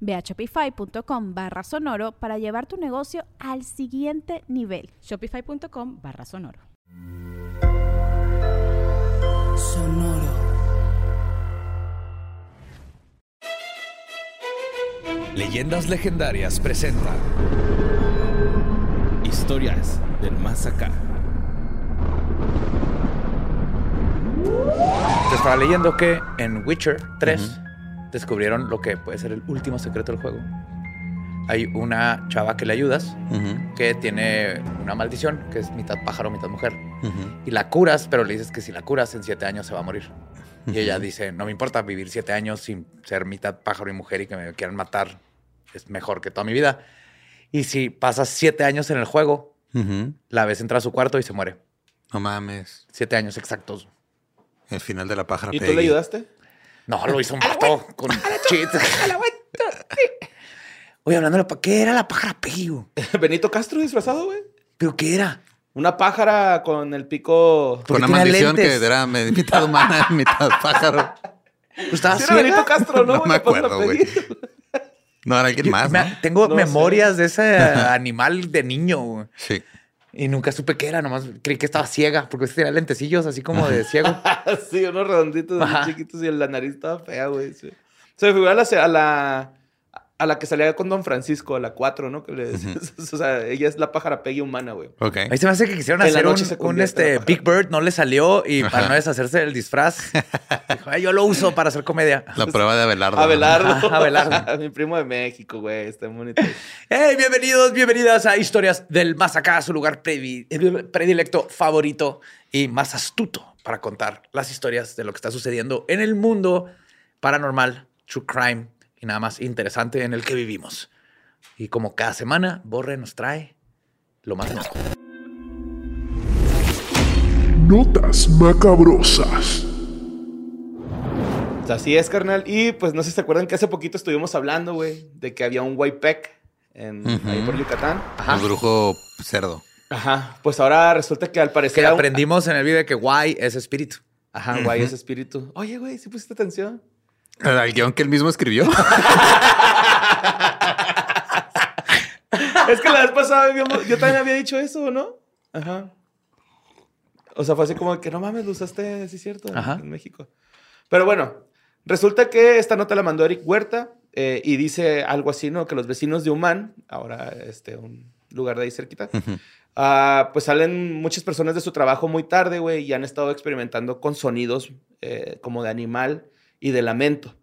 Ve a shopify.com barra sonoro para llevar tu negocio al siguiente nivel. Shopify.com barra sonoro. Sonoro. Leyendas Legendarias presenta Historias del Más Acá. Te estaba leyendo que en Witcher 3 descubrieron lo que puede ser el último secreto del juego. Hay una chava que le ayudas que tiene una maldición que es mitad pájaro, mitad mujer. Y la curas, pero le dices que si la curas en siete años se va a morir. Y ella dice, no me importa vivir siete años sin ser mitad pájaro y mujer y que me quieran matar. Es mejor que toda mi vida. Y si pasas siete años en el juego, la ves entrar a su cuarto y se muere. No mames. Siete años exactos. El final de la pájara. ¿Y tú le ayudaste? No, lo hizo un vato con cheats. Oye, hablando de la ¿qué era la pájara Peggy? Benito Castro disfrazado, güey. ¿Pero qué era? Una pájara con el pico. Con una maldición que era mitad humana, mitad pájaro. Pues estaba Sí, era Benito Castro, ¿no? No me acuerdo, güey. No, era alguien Yo- más, me- ¿no? Tengo No memorias de ese animal de niño. güey. Sí. Y nunca supe qué era, nomás creí que estaba ciega, porque tenía lentecillos así como de ciego. sí, unos redonditos así chiquitos y la nariz estaba fea, güey. sí. Se me figura a la, a la, a la que salía con Don Francisco, a la 4, ¿no? Que le decías. o sea, ella es la pájara Peggy humana, güey. Ok. Ahí se me hace que quisieron En la hacer un, un, este, Big Bird, no le salió y para no deshacerse del disfraz, dijo, "Ay, yo lo uso para hacer comedia. La prueba de Abelardo. Abelardo. Ajá, Abelardo. Mi primo de México, güey. Está muy bonito. Hey, bienvenidos, bienvenidas a Historias del Más Acá, su lugar predilecto, favorito y más astuto para contar las historias de lo que está sucediendo en el mundo paranormal, true crime y nada más interesante en el que vivimos. Y como cada semana, Borre nos trae lo más nuevo. Notas macabrosas. Así es, carnal. Y pues no sé si se acuerdan que hace poquito estuvimos hablando, güey, de que había un Waypec en, ahí por Yucatán. El brujo cerdo. Ajá. Pues ahora resulta que al parecer. Que aprendimos en el video de que guay es espíritu. Ajá, guay, ese espíritu. Oye, güey, ¿sí pusiste atención? El guion que él mismo escribió. es que la vez pasada habíamos- yo también había dicho eso, ¿no? Ajá. O sea, fue así como que no mames, lo usaste, sí es cierto, Ajá. en México. Pero bueno, resulta que esta nota la mandó Eric Huerta eh, y dice algo así, ¿no? Que los vecinos de Humán, ahora este, un lugar de ahí cerquita, ah, pues salen muchas personas de su trabajo muy tarde, güey, y han estado experimentando con sonidos eh, como de animal y de lamento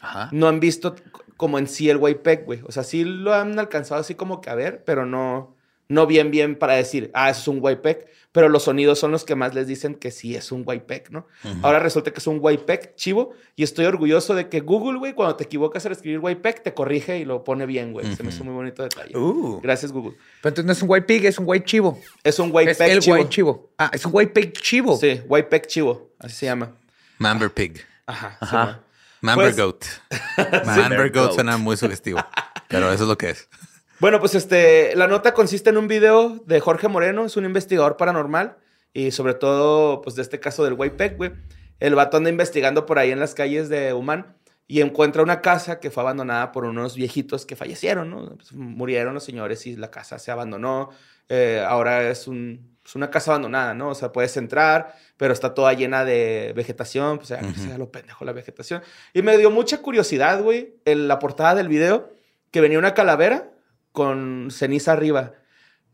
Ajá. no han visto como en sí el Waypec, güey. O sea, sí lo han alcanzado así como que a ver, pero no, no bien, bien para decir, ah, eso es un Waypec. Pero los sonidos son los que más les dicen que sí es un Waypec, ¿no? Ahora resulta que es un Waypec chivo y estoy orgulloso de que Google, güey, cuando te equivocas al escribir Waypec, te corrige y lo pone bien, güey. Se me hizo muy bonito detalle. Uh. Gracias, Google. Pero entonces no es un white pig, es un white chivo. Es un Es Waypec el chivo. white chivo. Ah, es un white pig chivo. Sí, Waypec chivo. Así se llama. Mamber Pig. Ajá. Ajá. sí, Mamber Pues- Goat. Mamber Goat. Goat suena muy sugestivo. Pero eso es lo que es. Bueno, pues este, la nota consiste en un video de Jorge Moreno, es un investigador paranormal y sobre todo, pues de este caso del Waypec, güey. El vato anda investigando por ahí en las calles de Humán y encuentra una casa que fue abandonada por unos viejitos que fallecieron, ¿no? Pues, murieron los señores y la casa se abandonó. Eh, ahora es, un, es una casa abandonada, ¿no? O sea, puedes entrar, pero está toda llena de vegetación, pues ya, que sea lo pendejo la vegetación. Y me dio mucha curiosidad, güey, en la portada del video, que venía una calavera con ceniza arriba.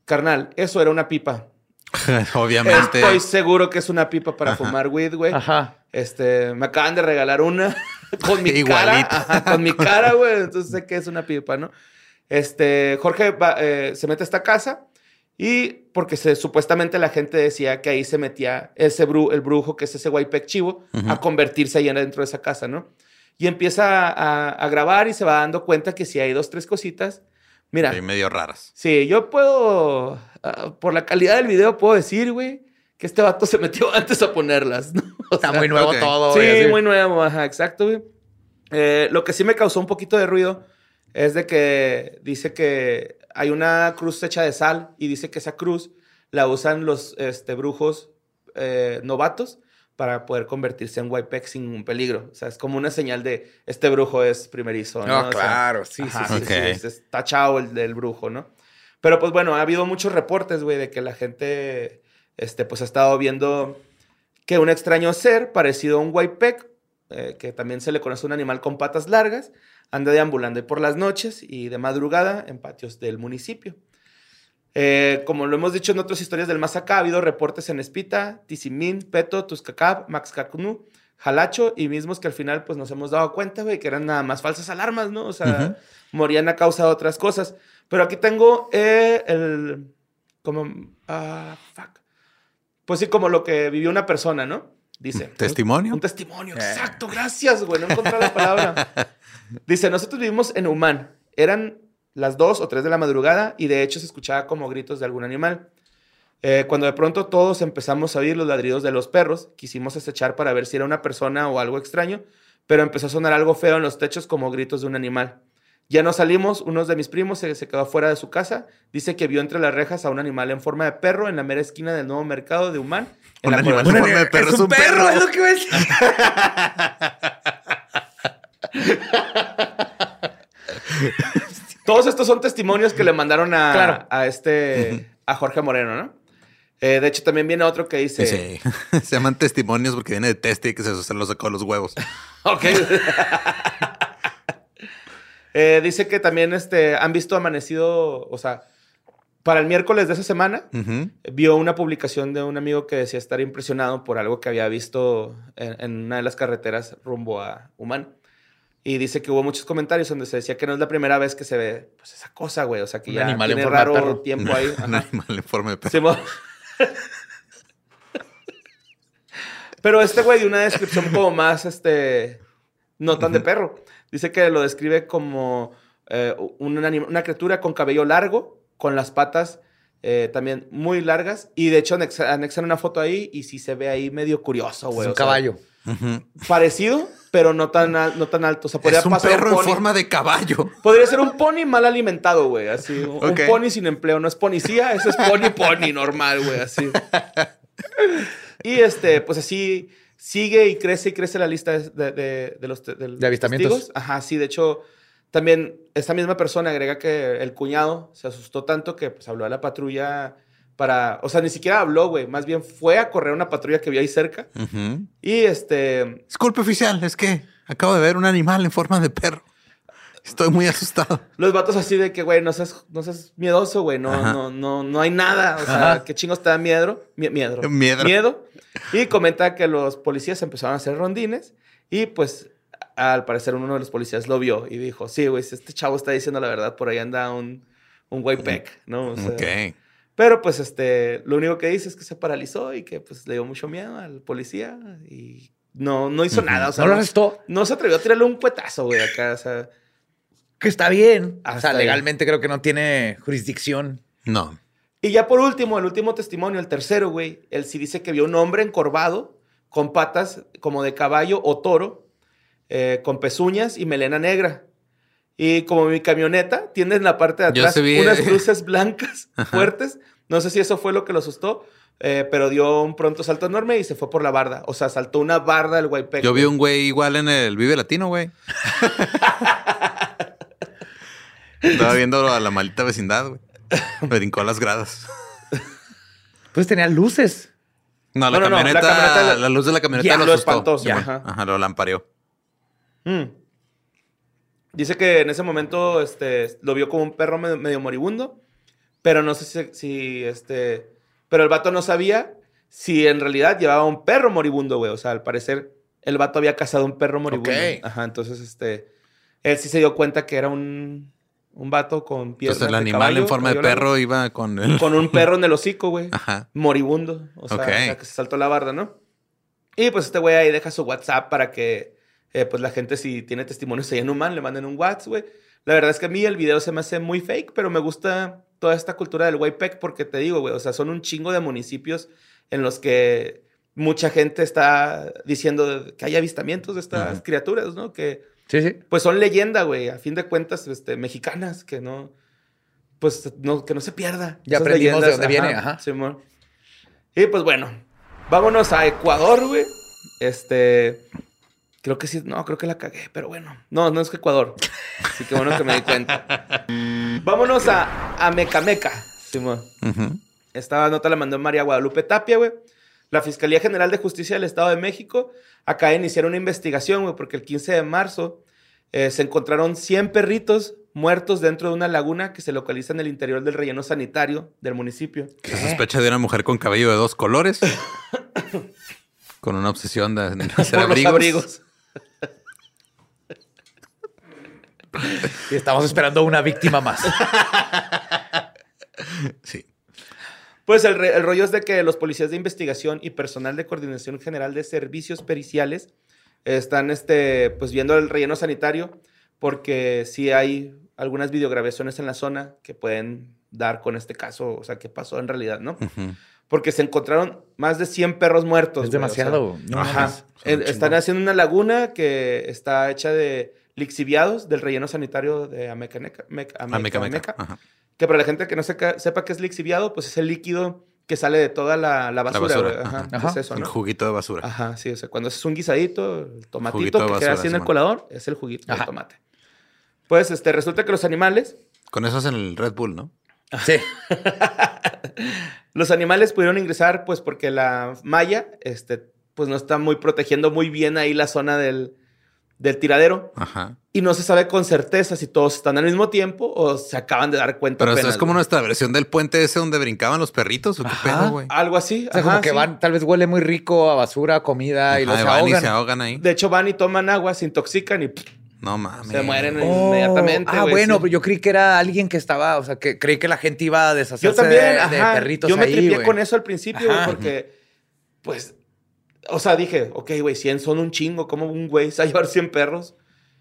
Carnal, eso era una pipa. Obviamente. Estoy seguro que es una pipa para fumar weed, güey. Ajá. Este, me acaban de regalar una con mi cara. Ajá, con mi cara, güey. Entonces sé que es una pipa, ¿no? Este, Jorge va- eh, se mete a esta casa y porque se, supuestamente la gente decía que ahí se metía ese bru- el brujo, que es ese Guaypec chivo, a convertirse ahí dentro de esa casa, ¿no? Y empieza a, a grabar y se va dando cuenta que si hay dos, tres cositas. Mira, Ahí medio raras. Sí, yo puedo, ah, por la calidad del video, puedo decir, güey, que este vato se metió antes a ponerlas, ¿no? O Está sea, muy nuevo ok. todo. Sí, güey, muy nuevo, ajá, exacto, güey. Eh, lo que sí me causó un poquito de ruido es de que dice que hay una cruz hecha de sal y dice que esa cruz la usan los este, brujos eh, novatos para poder convertirse en Whitepeck sin ningún peligro. O sea, es como una señal de este brujo es primerizo. ¿no? No, O sea, claro, sí, Ajá, sí, sí, sí. Ok. sí, es, es tachado el del brujo, ¿no? Pero pues bueno, ha habido muchos reportes, güey, de que la gente, este, pues ha estado viendo que un extraño ser parecido a un Whitepeck, eh, que también se le conoce un animal con patas largas, anda deambulando por las noches y de madrugada en patios del municipio. Eh, como lo hemos dicho en otras historias del más acá, ha habido reportes en Espita, Tizimín, Peto, Tuscacab, Maxcacnú, Jalacho y mismos que al final pues nos hemos dado cuenta, güey, que eran nada más falsas alarmas, ¿no? O sea, morían a causa de otras cosas. Pero aquí tengo eh, el... como... Ah, fuck. Pues sí, como lo que vivió una persona, ¿no? Dice. ¿Testimonio? Un testimonio, exacto, gracias, güey, no encontré la palabra. Dice, nosotros vivimos en Humán. Eran las 2 o 3 de la madrugada y de hecho se escuchaba como gritos de algún animal. Eh, cuando de pronto todos empezamos a oír los ladridos de los perros, quisimos acechar para ver si era una persona o algo extraño, pero empezó a sonar algo feo en los techos como gritos de un animal. Ya no salimos, uno de mis primos se, se quedó fuera de su casa, dice que vio entre las rejas a un animal en forma de perro en la mera esquina del nuevo mercado de Humán. en Un la animal en forma de perro, es un perro. es lo que ves. Todos estos son testimonios que le mandaron a, Claro. a este a Jorge Moreno, ¿no? Eh, de hecho, también viene otro que dice. Sí. Se llaman testimonios porque viene de teste y que se, se lo sacó los huevos. Ok. Eh, dice que también este, han visto amanecido, o sea, para el miércoles de esa semana, vio una publicación de un amigo que decía estar impresionado por algo que había visto en, en una de las carreteras rumbo a Humán. Y dice que hubo muchos comentarios donde se decía que no es la primera vez que se ve pues, esa cosa, güey. O sea, que Un ya animal en tiene de raro perro. tiempo ahí. Un animal en forma de perro. Sí, mo- Pero este güey de una descripción como más, este, no tan de perro. Dice que lo describe como eh, un anim- una criatura con cabello largo, con las patas eh, también muy largas. Y de hecho anexa- anexan una foto ahí y sí se ve ahí medio curioso, Es güey. un o sea, caballo. Parecido, pero no tan, al- no tan alto. O sea, podría Es un pasar perro en pony. forma de caballo. Podría ser un pony mal alimentado, güey. Así, un, un pony sin empleo. No es policía, eso es pony pony normal, güey. Así. Y este, pues así sigue y crece y crece la lista de, de- los, de los De avistamientos. testigos. Ajá, sí. De hecho, también esta misma persona agrega que el cuñado se asustó tanto que pues habló a la patrulla para... O sea, ni siquiera habló, güey. Más bien fue a correr una patrulla que vio ahí cerca. Y este... Disculpe, oficial, es que acabo de ver un animal en forma de perro. Estoy muy asustado. Los vatos así de que, güey, no seas, no seas miedoso, güey. No, Ajá. no, no, no hay nada. O sea, Ajá. ¿qué chingos te da miedo? Mie- miedo. Miedo. Miedo. Y comenta que los policías empezaron a hacer rondines y pues al parecer uno de los policías lo vio y dijo, sí, güey, este chavo está diciendo la verdad, por ahí anda un, un white peck, ¿no? O sea, ok. Pero pues este, lo único que dice es que se paralizó y que pues le dio mucho miedo al policía y no, no hizo nada. O sea, ¿No lo arrestó? no se atrevió a tirarle un cuetazo, güey, acá. O sea, Que está bien. Ah, o está sea, bien. legalmente creo que no tiene jurisdicción. No. Y ya por último, el último testimonio, el tercero, güey, él sí dice que vio un hombre encorvado con patas como de caballo o toro, eh, con pezuñas y melena negra. Y como mi camioneta tiene en la parte de atrás vi- unas luces blancas fuertes, no sé si eso fue lo que lo asustó, eh, pero dio un pronto salto enorme y se fue por la barda. O sea, saltó una barda del Guaypec. Yo vi un güey igual en el Vive Latino, güey. Estaba viendo a la maldita vecindad, güey. Me brincó las gradas. Pues tenía luces. No, la No, no, no, la camioneta, la, la- luz de la camioneta Ya, lo, lo asustó. espantó, sí, Ya. ajá. Ajá, lo lampareó. Mm. Dice que en ese momento este, lo vio como un perro medio, medio moribundo, pero no sé si, si, este, Pero el vato no sabía si en realidad llevaba un perro moribundo, güey. O sea, al parecer, el vato había cazado un perro moribundo. Ok. Ajá, entonces, este... Él sí se dio cuenta que era un, un vato con piernas Entonces el animal en forma de perro iba con el... Con un perro en el hocico, güey. Ajá. Moribundo. O sea, o sea, que se saltó la barda, ¿no? Y pues este güey ahí deja su WhatsApp para que, eh, pues la gente, si tiene testimonios ahí en Human, le manden un WhatsApp, güey. La verdad es que a mí el video se me hace muy fake, pero me gusta toda esta cultura del Waypec porque te digo, güey, o sea, son un chingo de municipios en los que mucha gente está diciendo que hay avistamientos de estas criaturas, ¿no? Que Sí, sí. pues son leyenda, güey, a fin de cuentas, este, mexicanas, que no, pues, no, que no se pierda. Ya Esas aprendimos de dónde viene, ajá. Simón. Y pues bueno, vámonos a Ecuador, güey. Este, creo que sí, no, creo que la cagué, pero bueno, no, no es que Ecuador. Así que bueno que me di cuenta. vámonos a, a Mecameca, Simón. Ujú. Esta nota la mandó María Guadalupe Tapia, güey. La Fiscalía General de Justicia del Estado de México acaba de iniciar una investigación, güey, porque el 15 de marzo eh, se encontraron 100 perritos muertos dentro de una laguna que se localiza en el interior del relleno sanitario del municipio. Se sospecha de una mujer con cabello de dos colores. con una obsesión de hacer Por los abrigos. abrigos. Y estamos esperando una víctima más. Sí. Pues el, rollo es de que los policías de investigación y personal de coordinación general de servicios periciales están este, pues viendo el relleno sanitario porque sí hay algunas videograbaciones en la zona que pueden dar con este caso, o sea, qué pasó en realidad, ¿no? Porque se encontraron más de 100 perros muertos. Es güey, o sea, demasiado. No Ajá. Están haciendo una laguna que está hecha de lixiviados del relleno sanitario de meca. Ajá. Que para la gente que no seca- sepa qué es lixiviado, pues es el líquido que sale de toda la, la basura. basura, güey. Ajá, ajá. Es eso, El juguito de basura. Ajá, sí. O sea, cuando haces un guisadito, el tomatito que queda basura, así en el colador, es el juguito de tomate. Pues este, resulta que los animales Con eso hacen el Red Bull, ¿no? Sí. Los animales pudieron ingresar, pues, porque la malla, este, pues, no está muy protegiendo muy bien ahí la zona del, del tiradero. Ajá. Y no se sabe con certeza si todos están al mismo tiempo o se acaban de dar cuenta. Pero apenas, es como nuestra versión del puente ese donde brincaban los perritos. ¿O qué Ajá. pedo, güey? Algo así. O sea, ajá, como que sí. van, tal vez huele muy rico a basura, comida y Ajá, los se van y ahogan. se ahogan ahí. De hecho, van y toman agua, se intoxican y pff, No mames. se mueren Oh, inmediatamente. Ah, bueno, sí. pero yo creí que era alguien que estaba, o sea, que creí que la gente iba a deshacerse Yo también, de, de ajá. perritos Yo me ahí, tripié con eso al principio, güey, porque, pues, o sea, dije, ok, güey, 100 son un chingo, ¿cómo un güey se va a llevar 100 perros?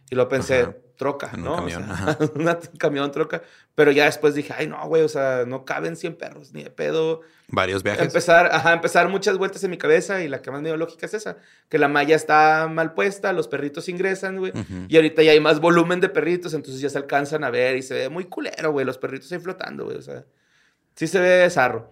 Y lo pensé, Ajá. troca, En un ¿no? O camión, sea, ajá. una- un camión troca. Pero ya después dije, ay, no, güey, o sea, no caben 100 perros, ni de pedo. Varios viajes. Empezar, ajá, empezar muchas vueltas en mi cabeza y la que más me dio lógica es esa, que la malla está mal puesta, los perritos ingresan, güey. Ujú. Y ahorita ya hay más volumen de perritos, entonces ya se alcanzan a ver y se ve muy culero, güey, los perritos ahí flotando, güey, o sea, sí se ve zarro.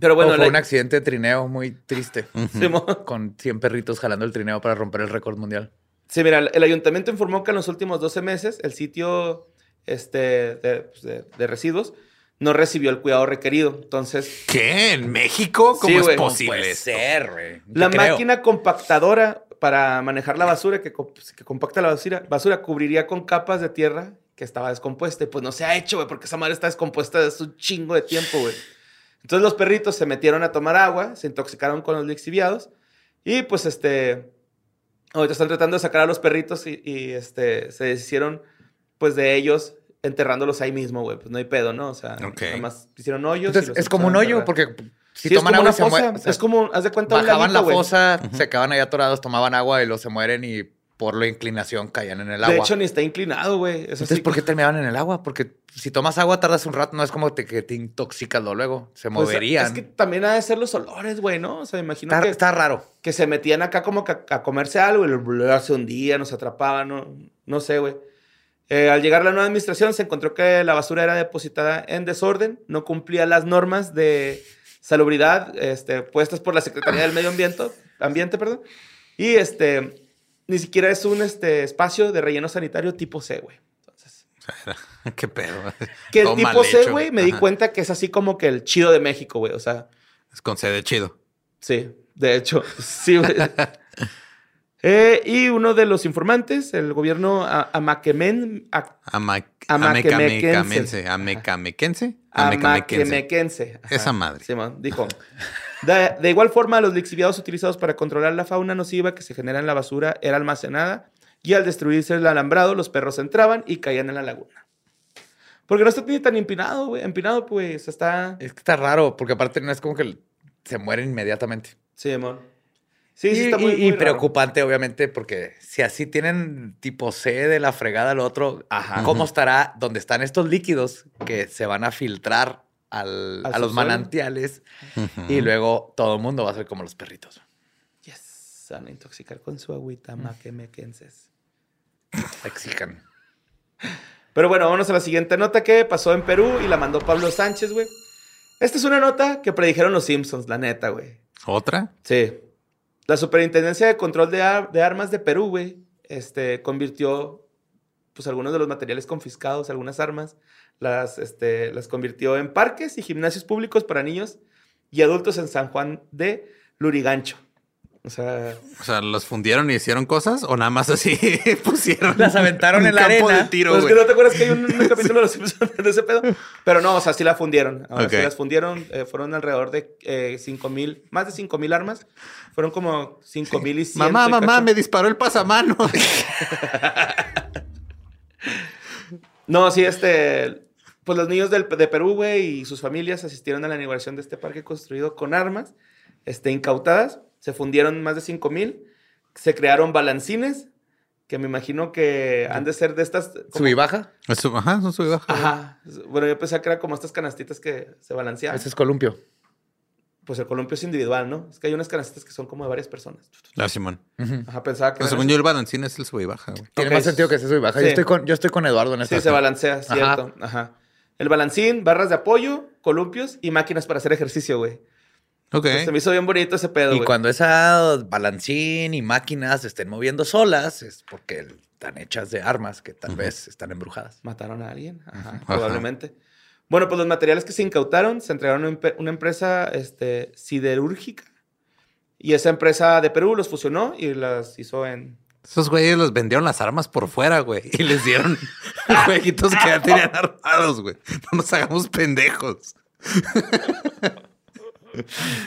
Pero bueno, O fue la- un accidente de trineo muy triste. Con 100 perritos jalando el trineo para romper el récord mundial. Sí, mira, el ayuntamiento informó que en los últimos 12 meses el sitio este, de, pues, de- de residuos no recibió el cuidado requerido. Entonces, ¿Qué? ¿En México? ¿Cómo Sí, es güey. posible? Puede ser, güey. la creo. máquina compactadora para manejar la basura, que, co- que compacta la basura, basura, cubriría con capas de tierra que estaba descompuesta. Y pues no se ha hecho, güey, porque esa madre está descompuesta desde un chingo de tiempo, güey. Entonces los perritos se metieron a tomar agua, se intoxicaron con los lixiviados y pues este... Ahorita están tratando de sacar a los perritos y, y, este, se deshicieron pues de ellos enterrándolos ahí mismo, güey. Pues no hay pedo, ¿no? O sea, Ok. nada más hicieron hoyos. y Entonces, los es como un hoyo, enterrar. porque si Sí, es toman como agua una se mueren. es como, haz de cuenta, un bajaban la fosa, se quedaban ahí atorados, tomaban agua y los se mueren y por la inclinación caían en el agua. De hecho, ni está inclinado, güey. Entonces, sí ¿por qué terminaban en el agua? Porque si tomas agua tardas un rato, no es como te- que te intoxicas luego, se Pues, moverían. es que también ha de ser los olores, güey, ¿no? O sea, imagino está, que, está raro. que se metían acá como que a, a comerse algo y lo se hundía, nos atrapaban, no, no sé, güey. Eh, al llegar la nueva administración se encontró que la basura era depositada en desorden, no cumplía las normas de salubridad este, puestas por la Secretaría del Medio Ambiente, ambiente perdón, y este, ni siquiera es un este, espacio de relleno sanitario tipo C, güey. Entonces, ¿Qué pedo? que el tipo C, güey, me di cuenta que es así como que el chido de México, güey, o sea... Es con sede chido. Sí, de hecho, sí, güey. Eh, y uno de los informantes, el gobierno Amaquemen, Amaquemequense. Amaquemequense. Ajá. Esa madre. Simón, dijo. De, de igual forma, los lixiviados utilizados para controlar la fauna nociva que se genera en la basura era almacenada y al destruirse el alambrado, los perros entraban y caían en la laguna. Porque no está ni tan empinado, güey. Empinado, pues, está... Es que está raro, porque aparte no es como que se mueren inmediatamente. Simón. Sí, sí, y, está muy, y- muy y raro. preocupante, obviamente, porque si así tienen tipo C de la fregada al otro, Ajá. ¿cómo estará donde están estos líquidos que se van a filtrar al- ¿Al a los manantiales? Y luego todo el mundo va a ser como los perritos. Yes. Se van a intoxicar con su agüita maquemequenses. Exijan. Pero bueno, vámonos a la siguiente nota que pasó en Perú y la mandó Pablo Sánchez, güey. Esta es una nota que predijeron los Simpsons, la neta, güey. ¿Otra? Sí. La Superintendencia de Control de, Ar- de Armas de Perú, güey, este, convirtió, pues, algunos de los materiales confiscados, algunas armas, las, este, las convirtió en parques y gimnasios públicos para niños y adultos en San Juan de Lurigancho. O sea, O sea, ¿los fundieron y hicieron cosas? ¿O nada más así pusieron? Las aventaron un en la campo arena. de tiro, pues, es que no te acuerdas que hay un, un capítulo de los Simpsons de ese pedo. Pero no, o sea, sí la fundieron. Ahora sí las fundieron. eh, fueron alrededor de eh, 5 mil, más de 5 mil armas. Fueron como 5 mil y 100. Mamá, y mamá, cacho. me disparó el pasamano. No, sí, este. Pues los niños del- de Perú, güey, y sus familias asistieron a la inauguración de este parque construido con armas este, incautadas. Se fundieron más de 5 mil. Se crearon balancines, que me imagino que han de ser de estas. como- Sub y baja. Eso, ajá, son sub y baja. Ajá. Bueno, yo pensaba que era como estas canastitas que se balanceaban. Ese es columpio. Pues el columpio es individual, ¿no? Es que hay unas canastitas que son como de varias personas. La Simón. Ajá, pensaba que. Pero según yo, el balancín es el sub y baja, güey. Tiene Ok. más sentido que ese sub y baja. Yo, Sí. estoy con, yo estoy con Eduardo en esta. Sí, se balancea, cierto. Ajá. El balancín, barras de apoyo, columpios y máquinas para hacer ejercicio, güey. Ok. Pues Se me hizo bien bonito ese pedo, Y güey. cuando esas balancín y máquinas se estén moviendo solas, es porque están hechas de armas que tal vez están embrujadas. ¿Mataron a alguien? Ajá, probablemente. Bueno, pues los materiales que se incautaron se entregaron a una empresa este, siderúrgica. Y esa empresa de Perú los fusionó y las hizo en... Esos güeyes los vendieron las armas por fuera, güey. Y les dieron jueguitos que ya tenían armados, güey. No nos hagamos pendejos.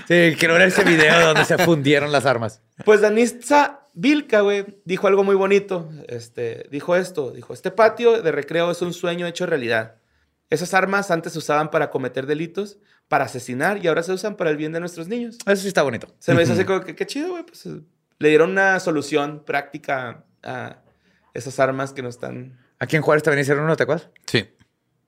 Sí, quiero ver ese video donde se fundieron las armas. Pues Danitza Vilca, güey, dijo algo muy bonito. Este, dijo esto, dijo, este patio de recreo es un sueño hecho realidad. Esas armas antes se usaban para cometer delitos, para asesinar y ahora se usan para el bien de nuestros niños. Eso sí está bonito. Se me hizo así como que qué chido, güey. Pues le dieron una solución práctica a esas armas que no están. Aquí en Juárez también hicieron uno, ¿te acuerdas? Sí.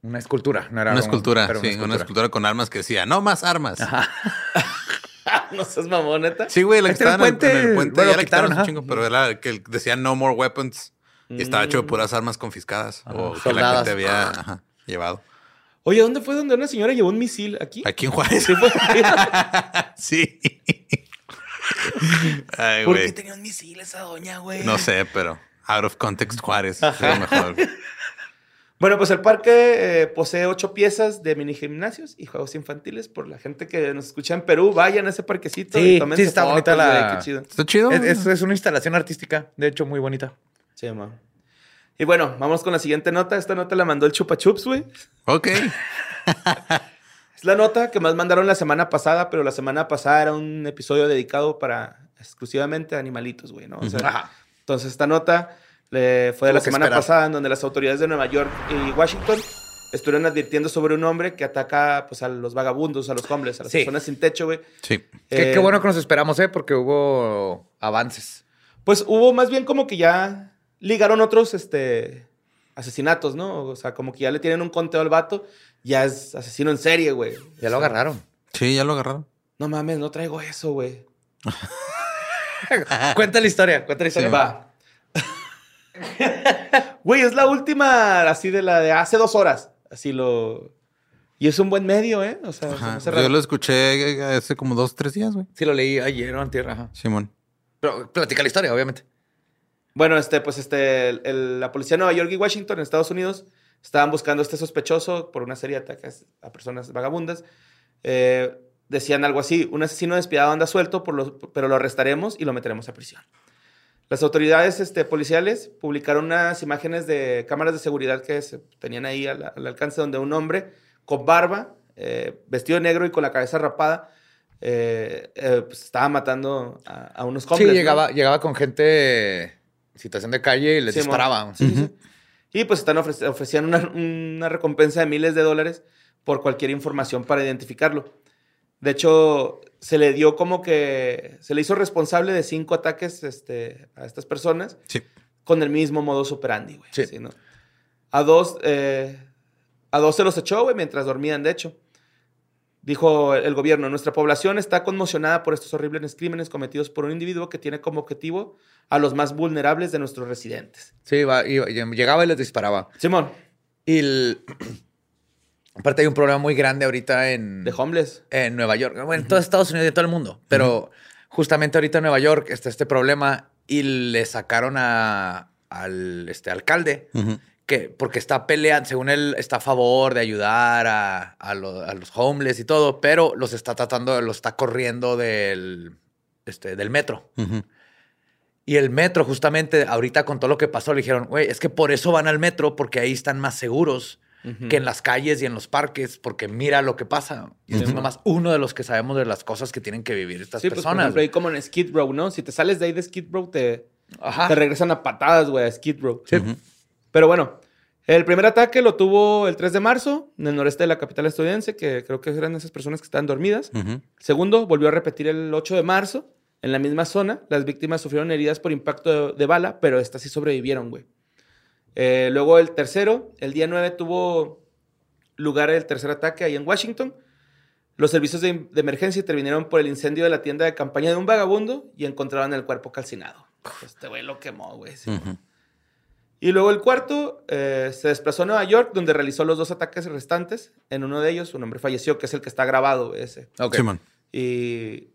Una escultura. No era Una un- escultura, pero sí. Una escultura con armas que decía, no más armas. no seas mamón, neta. Sí, güey, la que en el- en el puente, puente. bueno, ya la quitaron quitaron, un chingo, pero era que decía no more weapons. Y estaba hecho de puras armas confiscadas. o que la soldadas. gente había ajá, llevado. Oye, ¿dónde fue donde una señora llevó un misil? ¿Aquí? Aquí en Juárez. Sí, fue. Sí. Ay, ¿Por qué tenía un misil esa doña, güey? No sé, pero out of context Juárez. Es lo mejor. Bueno, pues el parque eh, posee ocho piezas de mini gimnasios y juegos infantiles. Por la gente que nos escucha en Perú, vayan a ese parquecito Sí, y sí, está fotos, bonita la- güey, Qué chido. Está chido. Es, es- es una instalación artística, de hecho, muy bonita. Sí, ma. Y bueno, vamos con la siguiente nota. Esta nota la mandó el Chupa Chups, güey. Ok. Es la nota que más mandaron la semana pasada, pero la semana pasada era un episodio dedicado para exclusivamente a animalitos, güey, ¿no? O sea, Ajá. entonces esta nota eh, fue de la semana esperar. pasada en donde las autoridades de Nueva York y Washington estuvieron advirtiendo sobre un hombre que ataca pues, a los vagabundos, a los hombres, a las Sí. personas sin techo, güey. Sí. Qué, Eh, qué bueno que nos esperamos, ¿eh? Porque hubo avances. Pues hubo más bien como que ya ligaron otros este, asesinatos, ¿no? O sea, como que ya le tienen un conteo al vato, ya es asesino en serie, güey. Ya lo agarraron. Sí, ya lo agarraron. No mames, no traigo eso, güey. cuenta la historia, cuenta la historia. Va. Güey, es la última así de la de hace dos horas. Así lo. Y es un buen medio, ¿eh? O sea, se Ajá. Yo lo escuché hace como dos, tres días, güey. Sí, lo leí ayer o antier, ajá. Simón. Pero platica la historia, obviamente. Bueno, este, pues este, el- el- la policía de Nueva York y Washington, en Estados Unidos, estaban buscando a este sospechoso por una serie de ataques a personas vagabundas. Eh, decían algo así: un asesino despiadado anda suelto, por lo- pero lo arrestaremos y lo meteremos a prisión. Las autoridades este, policiales publicaron unas imágenes de cámaras de seguridad que se tenían ahí al, al alcance donde un hombre con barba, eh, vestido de negro y con la cabeza rapada, eh, eh, pues, estaba matando a, a unos hombres. Sí, ¿no? llegaba, llegaba con gente en situación de calle y les Sí, mo. disparaba. Sí, sí, sí. Y pues están ofreci- ofrecían una, una recompensa de miles de dólares por cualquier información para identificarlo. De hecho, se le dio como que se le hizo responsable de cinco ataques este, a estas personas Sí. con el mismo modus operandi, güey. Sí. Sí, ¿no? A dos, eh, a dos se los echó, güey, mientras dormían, de hecho. Dijo el gobierno, nuestra población está conmocionada por estos horribles crímenes cometidos por un individuo que tiene como objetivo a los más vulnerables de nuestros residentes. Sí, iba- iba- llegaba y les disparaba. Simón, Y el- aparte hay un problema muy grande ahorita en, de homeless. en Nueva York. Bueno, en todo Estados Unidos y en todo el mundo. Pero justamente ahorita en Nueva York está este problema y le sacaron a- al este, alcalde Ujú. Que porque está peleando, según él, está a favor de ayudar a, a lo- a los homeless y todo, pero los está tratando, los está corriendo del, este, del metro. Ujú. Y el metro, justamente, ahorita con todo lo que pasó, le dijeron, güey, es que por eso van al metro, porque ahí están más seguros que en las calles y en los parques, porque mira lo que pasa. Y es nomás uno de los que sabemos de las cosas que tienen que vivir estas Sí, pues, por personas. ejemplo, ahí como en Skid Row, ¿no? Si te sales de ahí de Skid Row, te, Ajá. te regresan a patadas, güey, a Skid Row. Sí. Pero bueno, el primer ataque lo tuvo el 3 de marzo en el noreste de la capital estadounidense, que creo que eran esas personas que estaban dormidas. Segundo volvió a repetir el 8 de marzo en la misma zona. Las víctimas sufrieron heridas por impacto de, de bala, pero estas sí sobrevivieron, güey. Eh, luego el tercero, el día 9 tuvo lugar el tercer ataque ahí en Washington. Los servicios de, de emergencia intervinieron por el incendio de la tienda de campaña de un vagabundo y encontraron el cuerpo calcinado. Este güey lo quemó, güey. sí. Y luego el cuarto eh, se desplazó a Nueva York, donde realizó los dos ataques restantes. En uno de ellos, un hombre falleció, que es el que está grabado, ese. Ok. Y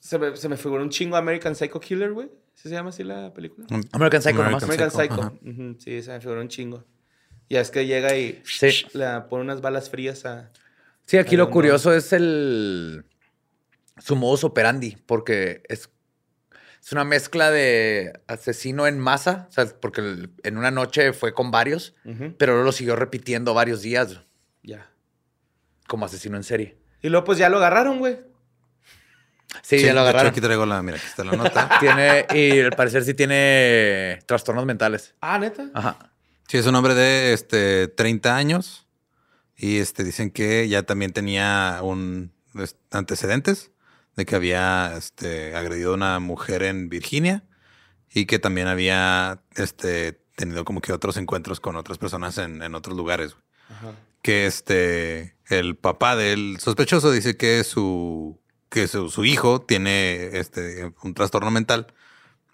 se me, se me figuró un chingo American Psycho Killer, güey. ¿Sí se llama así la película? American Psycho nomás. American Psycho, Sí, se me figuró un chingo. Y es que llega y Sí. le pone unas balas frías a... Sí, aquí lo curioso es el su modus operandi, porque es, es una mezcla de asesino en masa, o sea, porque el- en una noche fue con varios, Ujú, pero luego lo siguió repitiendo varios días Ya. como asesino en serie. Y luego pues ya lo agarraron, güey. Sí, Sí, ya lo hecho, agarraron. Aquí traigo la, mira, aquí está la nota. Tiene, y al parecer sí tiene trastornos mentales. Ah, neta. Ajá. Sí, es un hombre de este 30 años y este dicen que ya también tenía un es- antecedentes de que había este agredido a una mujer en Virginia y que también había este tenido como que otros encuentros con otras personas en, en otros lugares. Ajá. Que este el papá del sospechoso dice que su que su, su hijo tiene este un trastorno mental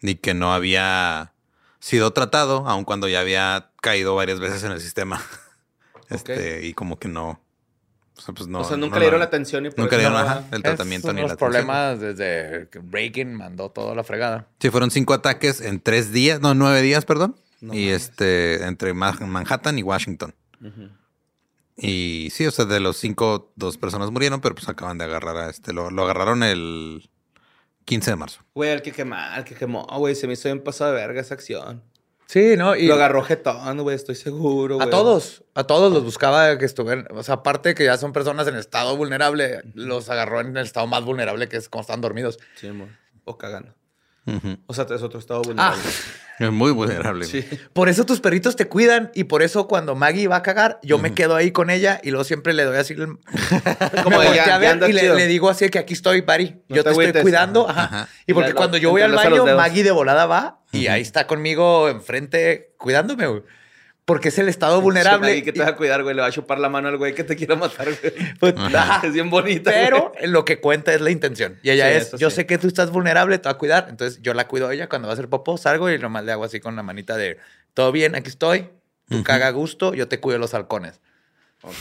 y que no había sido tratado, aun cuando ya había caído varias veces en el sistema. Este, y como que no. O sea, pues no. o sea, nunca no le dieron la atención y por Nunca eso le dieron ajá, el tratamiento ni la los atención. problemas desde que Reagan mandó toda la fregada. Sí, fueron cinco ataques en tres días, no, nueve días, perdón. No y este, entre Ma- Manhattan y Washington. Y sí, o sea, de los cinco, dos personas murieron, pero pues acaban de agarrar a este. Lo, lo agarraron el 15 de marzo. Güey, al que quemó, al que quemó, güey, se me hizo bien pasado de verga esa acción. Sí, ¿no? Y Lo agarró jetón, güey, estoy seguro, a todos, a todos los buscaba que estuvieran, o sea, aparte de que ya son personas en estado vulnerable, los agarró en el estado más vulnerable que es cuando están dormidos. Sí, amor. O cagando. O sea, es otro estado vulnerable. Es muy vulnerable. sí. Por eso tus perritos te cuidan y por eso cuando Maggie va a cagar, yo me quedo ahí con ella y luego siempre le doy así el... Como de, ya, ya y le, digo así que aquí estoy, Barry. No yo te te, estoy cuidando. Ajá. Y porque cuando yo voy al baño. Maggie de volada va y ahí está conmigo enfrente cuidándome, güey. Porque es el estado vulnerable. Y que te va a cuidar, güey. Le va a chupar la mano al güey que te quiera matar, güey. Pues, Ajá, es bien bonita. Pero güey. lo que cuenta es la intención. Y ella Sí, es, yo sí. sé que tú estás vulnerable, te va a cuidar. Entonces yo la cuido a ella cuando va a hacer popó, salgo y nomás le hago así con la manita de, todo bien, aquí estoy. Tú caga a gusto, yo te cuido los halcones.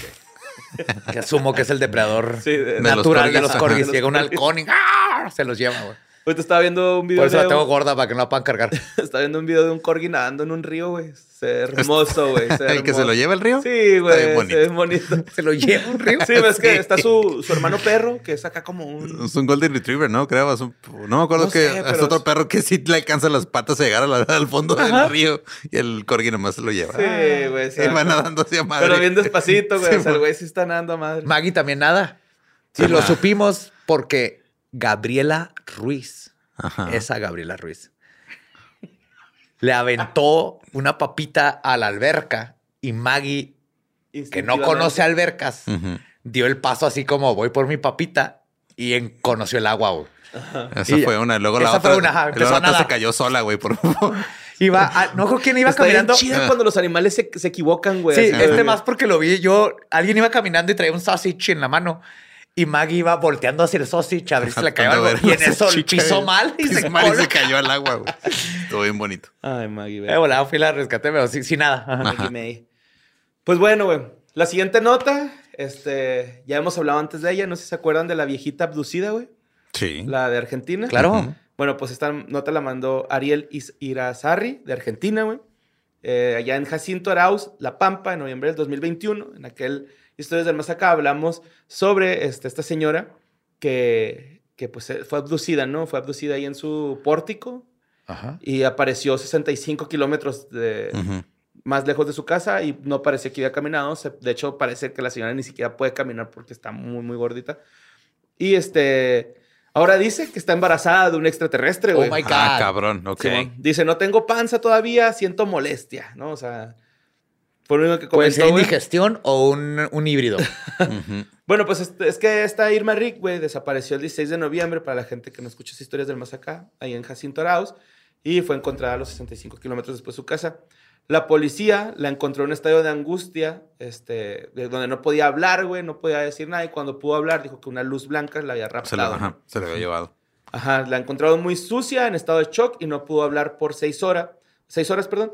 Que asumo que es el depredador Sí, de- los natural de los corgis. Llega un halcón y ¡ah! se los lleva, güey. Ahorita estaba viendo un video Por eso de la tengo un- gorda para que no la puedan cargar. estaba viendo un video de un corgi nadando en un río, güey. Se ve hermoso, güey. ¿El que se lo lleva el río? Sí, güey. bonito. ve bonito. Se lo lleva un río. Sí, ves que Sí. está su, su hermano perro, que es acá como un. Es un Golden Retriever, ¿no? Creo. es un- no me acuerdo No que sé, es otro es- perro que sí le alcanza las patas a llegar a la- al fondo del río y el corgi nomás se lo lleva. Sí, güey. ve va nadando hacia madre. Pero bien despacito, güey. Sí, o sea, el güey sí está nadando a madre. Maggie también nada. Y lo Ajá. supimos porque Gabriela Ruiz, Ajá. esa Gabriela Ruiz, le aventó una papita a la alberca y Maggie, que no conoce albercas, dio el paso así como voy por mi papita y en- conoció el agua. güey. Esa Y- fue una. Luego la esa otra. fue una, ajá, empezó la se cayó sola, güey. Por favor. Iba, a- no creo quién iba Está bien caminando. chido cuando los animales se, se equivocan, güey. Sí, así, este güey. más porque lo vi yo. Alguien iba caminando y traía un sausage en la mano. Y Maggie iba volteando hacia el sausage a ver si le cayó Y en eso pisó güey. mal y Pisó se, mal y se cayó al agua, güey. Estuvo bien bonito. Ay, Maggie, güey. Eh, volada, fui la rescaté, pero sin, sin nada. Ajá. Maggie May. Pues bueno, güey. La siguiente nota, este, ya hemos hablado antes de ella. No sé si se acuerdan de la viejita abducida, güey. Sí. La de Argentina. Claro. Bueno, pues esta nota la mandó Ariel Irazarri de Argentina, güey. Eh, allá en Jacinto Arauz, La Pampa, en noviembre del 2021. En aquel Historias del Más Acá hablamos sobre este, esta señora que, que pues eh, fue abducida, ¿no? Fue abducida ahí en su pórtico Ajá. y apareció 65 kilómetros de, más lejos de su casa y no parecía que había caminado. Se- de hecho, parece que la señora ni siquiera puede caminar porque está muy, muy gordita. Y este, ahora dice que está embarazada de un extraterrestre, Oh güey. my God. Ah, cabrón. Ok. Dice, no tengo panza todavía, siento molestia, ¿no? O sea, fue lo único que Puede comentó, ser güey. indigestión o un, un híbrido. Ujú. Bueno, pues este- es que esta Irma Rick, güey, desapareció el 16 de noviembre para la gente que no escucha esas historias del más acá, ahí en Jacinto Arauz, y fue encontrada a los 65 kilómetros después de su casa. La policía la encontró en un estado de angustia, este, de donde no podía hablar, güey, no podía decir nada, y cuando pudo hablar dijo que una luz blanca la había Se, lo, raptado. ajá, se lo había llevado. Ajá, la encontraron muy sucia, en estado de shock, y no pudo hablar por seis horas, seis horas, perdón.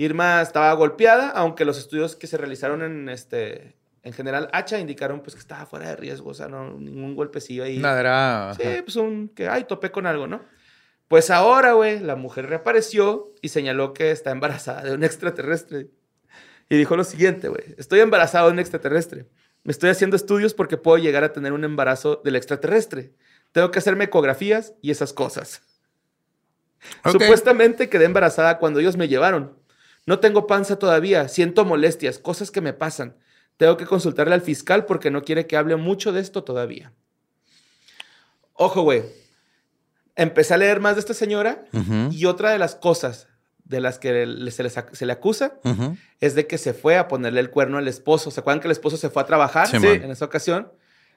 Irma estaba golpeada, aunque los estudios que se realizaron en este, en general Hacha indicaron pues que estaba fuera de riesgo, o sea, no ningún golpecillo ahí. Nada, era. Sí, pues un que ay, topé con algo, ¿no? Pues ahora, güey, la mujer reapareció y señaló que está embarazada de un extraterrestre. Y dijo lo siguiente, güey, estoy embarazada de un extraterrestre. Me estoy haciendo estudios porque puedo llegar a tener un embarazo del extraterrestre. Tengo que hacerme ecografías y esas cosas. Supuestamente quedé embarazada cuando ellos me llevaron. No tengo panza todavía, siento molestias, cosas que me pasan. Tengo que consultarle al fiscal porque no quiere que hable mucho de esto todavía. Ojo, güey. Empecé a leer más de esta señora y otra de las cosas de las que se, le sac- se le acusa es de que se fue a ponerle el cuerno al esposo. ¿Se acuerdan que el esposo se fue a trabajar Sí, Sí, man. en esa ocasión?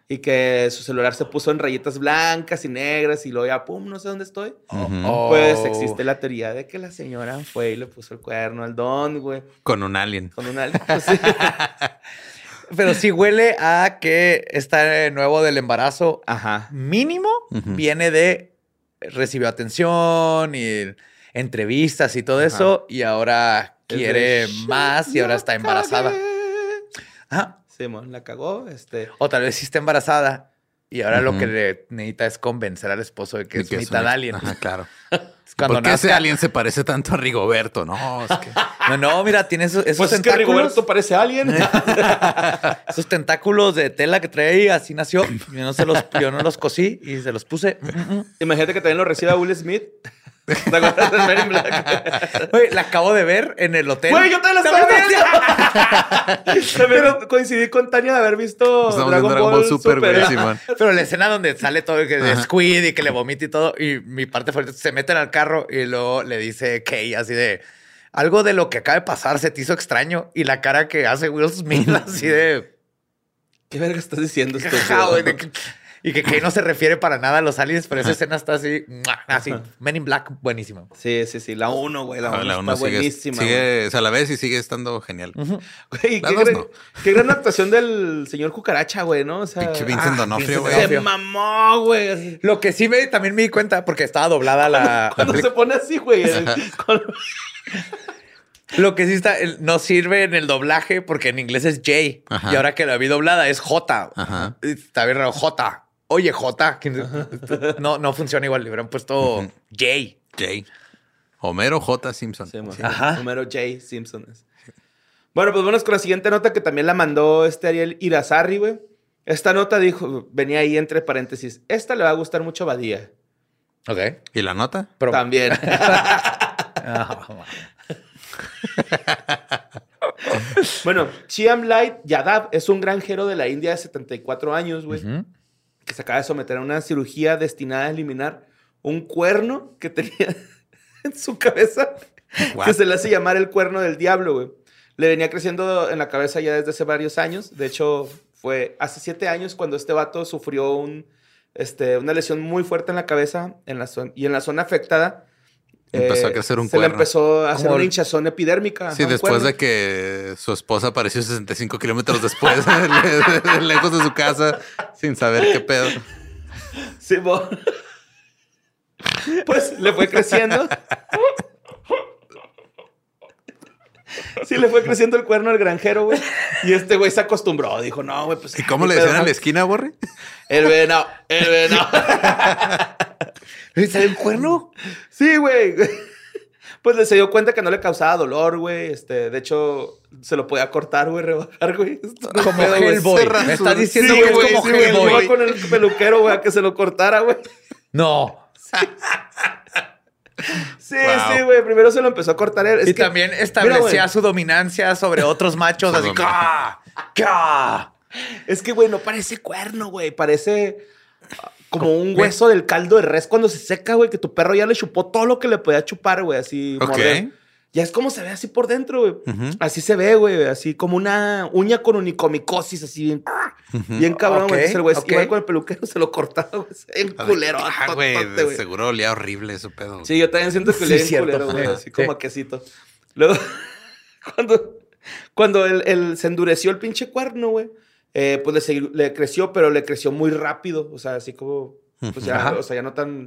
Y que su celular se puso en rayitas blancas y negras y luego ya, pum, no sé dónde estoy. Oh. Pues existe la teoría de que la señora fue y le puso el cuerno al don, güey. Con un alien. Con una... pues sí. Pero sí huele a que está nuevo del embarazo. Ajá. Mínimo viene de recibió atención y entrevistas y todo Ajá. eso. Y ahora quiere más y ahora "La está embarazada. cagué". Ajá. Simón la cagó, este... O tal vez sí está embarazada. Y ahora lo que le necesita es convencer al esposo de que es que es mitad un- alien. Ajá, claro. Cuando ¿Por qué ese nazca- alien se parece tanto a Rigoberto? No, es que... No, no, mira, tiene esos, esos Pues es que tentáculos. Rigoberto parece alguien. Esos tentáculos de tela que trae ahí, así nació. Yo no, se los, yo no los cosí y se los puse. Imagínate que también lo reciba Will Smith. ¿Te acuerdas de Men in Black? Güey, la acabo de ver en el hotel. Güey, yo te la estaba viendo. También coincidí con Tania de haber visto Estamos Dragon, Dragon Ball, Ball Super, güey, Super. Simón. Pero la escena donde sale todo que de. Squid y que le vomita y todo, y mi parte favorita, se meten al carro y luego le dice Kay así de algo de lo que acaba de pasar se te hizo extraño y la cara que hace Will Smith así de ¿Qué verga estás diciendo esto? "Jaja, güey", y que Kay no se refiere para nada a los aliens, pero esa escena está así, así, Men in Black, buenísimo. Sí, sí, sí. La 1, güey. La 1 Ah, está sigue, buenísima. sigue, o sea, a la vez y sigue estando genial. güey. Güey, La qué, dos gran, no. qué gran actuación del señor Cucaracha, güey, ¿no? O sea, Pinche Vincent ah, Donofrio, güey. se mamó, güey. Lo que sí me, también me di cuenta, porque estaba doblada la... Cuando se pone así, güey. el- Lo que sí está, no sirve en el doblaje porque en inglés es J. Ajá. Y ahora que la vi doblada es J. Ajá. Está bien raro, J. Oye, J. que- No, no funciona igual. Le hubieran puesto J. Jay. Homero J. Simpson. Sí. Ajá. Número J. Simpson. Bueno, pues vamos con la siguiente nota que también la mandó este Ariel Irazarri, güey. Esta nota dijo, venía ahí entre paréntesis, esta le va a gustar mucho a Badía. Ok. ¿Y la nota? Pero- También. Bueno, Chiam Light Yadav es un granjero de la India de 74 años, güey, ujú. Que se acaba de someter a una cirugía destinada a eliminar un cuerno que tenía en su cabeza, What? que se le hace llamar el cuerno del diablo, güey. Le venía creciendo en la cabeza ya desde hace varios años. De hecho, fue hace siete años cuando este vato sufrió un, este, una lesión muy fuerte en la cabeza en la y en la zona afectada. Empezó eh, a crecer un se le cuerno. empezó a hacer una hinchazón epidérmica. Sí, después de que su esposa apareció 65 kilómetros después, le- lejos de su casa, sin saber qué pedo. Sí, Pues le fue creciendo. Sí, le fue creciendo el cuerno al granjero, güey. Y este güey se acostumbró. Dijo, no, güey, pues. ¿Y cómo le ¿qué pedo, decían en la esquina, Borre? El venado, el venado. ¿Y ¿Sale un cuerno? Sí, güey. Pues le se dio cuenta que no le causaba dolor, güey. Este, de hecho, se lo podía cortar, güey, rebajar, güey. Como. Hellboy. Me está rasuró. diciendo Sí, que es güey, como sí. Hellboy. Iba con el peluquero, güey, a que se lo cortara, güey. No. Sí, Wow. sí, güey. Primero se lo empezó a cortar él. Es y que- también Mira, establecía su dominancia sobre otros machos, así. ¡ca! ¡ca! Es que, güey, no parece cuerno, güey. Parece ah, como un hueso del caldo de res cuando se seca, güey, que tu perro ya le chupó todo lo que le podía chupar, güey, así. Ok. morder. Ya es como se ve así por dentro, güey. Así se ve, güey, así como una uña con unicomicosis, así bien, bien cabrón, güey. Ok, Entonces el güey ok. iba con el peluquero, se lo cortaba, güey. bien culero. Ah, güey, seguro olía horrible ese pedo. Sí, yo también siento que Sí, bien cierto. culero, güey, así como Sí. a quesito. Luego, cuando, cuando el, el- se endureció el pinche cuerno, güey, eh, pues le, creció, pero le creció muy rápido. O sea, así como, pues ya, Ajá. o sea, ya no tan...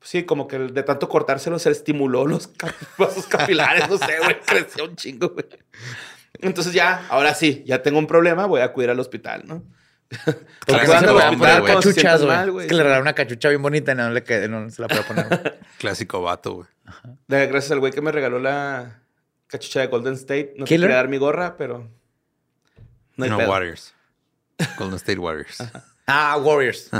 sí, como que de tanto cortárselo se estimuló los vasos capilares, no sé, güey, creció un chingo, güey. Entonces ya, ahora sí, ya tengo un problema, voy a acudir al hospital, ¿no? Porque van a hospital Cachuchas, güey. Es que le regalaron una cachucha bien bonita y no le quedé, no se la puedo poner. Clásico vato, güey. Gracias al güey que me regaló la cachucha de Golden State. No quería dar mi gorra, pero. No hay No, pedo. Warriors. Golden State Warriors. ah, Warriors.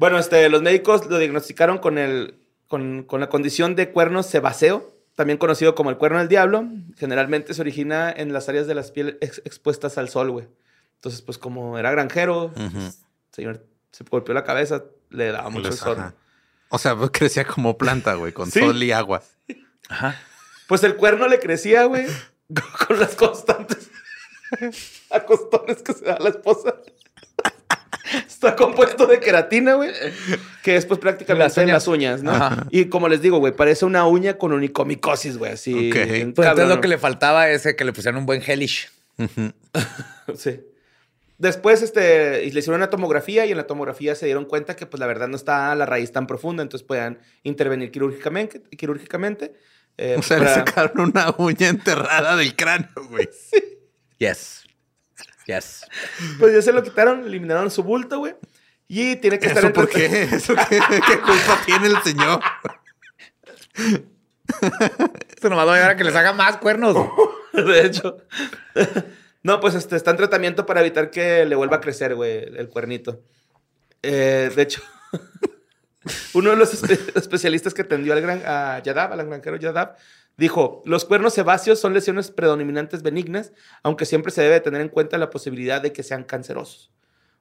Bueno, este, los médicos lo diagnosticaron con, el, con, con la condición de cuerno sebáceo, también conocido como el cuerno del diablo. Generalmente se origina en las áreas de las pieles ex- expuestas al sol, güey. Entonces, pues como era granjero, pues, señor se golpeó la cabeza, le daba mucho sol. ajá. O sea, pues, crecía como planta, güey, con Sí. sol y agua. Ajá. Pues el cuerno le crecía, güey, con las constantes acostones que se da la esposa. Está compuesto de queratina, güey, que es pues prácticamente Las las uñas. ¿no? Ajá. Y como les digo, güey, parece una uña con unicomicosis, güey, así. Ok. bien Pues entonces lo que le faltaba es que le pusieran un buen hellish. Sí. Después, este, y le hicieron una tomografía y en la tomografía se dieron cuenta que, pues, la verdad no está la raíz tan profunda, entonces podían intervenir quirúrgicamente. quirúrgicamente eh, O sea, le sacaron una uña enterrada del cráneo, güey. Yes. Yes. Pues ya se lo quitaron, eliminaron su bulto, güey. Y tiene que estar ¿Eso en por qué? ¿Eso qué, qué culpa tiene el señor? Esto nomás va a llevar a que les haga más cuernos. De hecho. No, pues este, está en tratamiento para evitar que le vuelva a crecer, güey, el cuernito. Eh, de hecho, uno de los espe- especialistas que atendió al gran, a Yadav, al granjero Yadav, dijo, los cuernos sebáceos son lesiones predominantes benignas, aunque siempre se debe tener en cuenta la posibilidad de que sean cancerosos.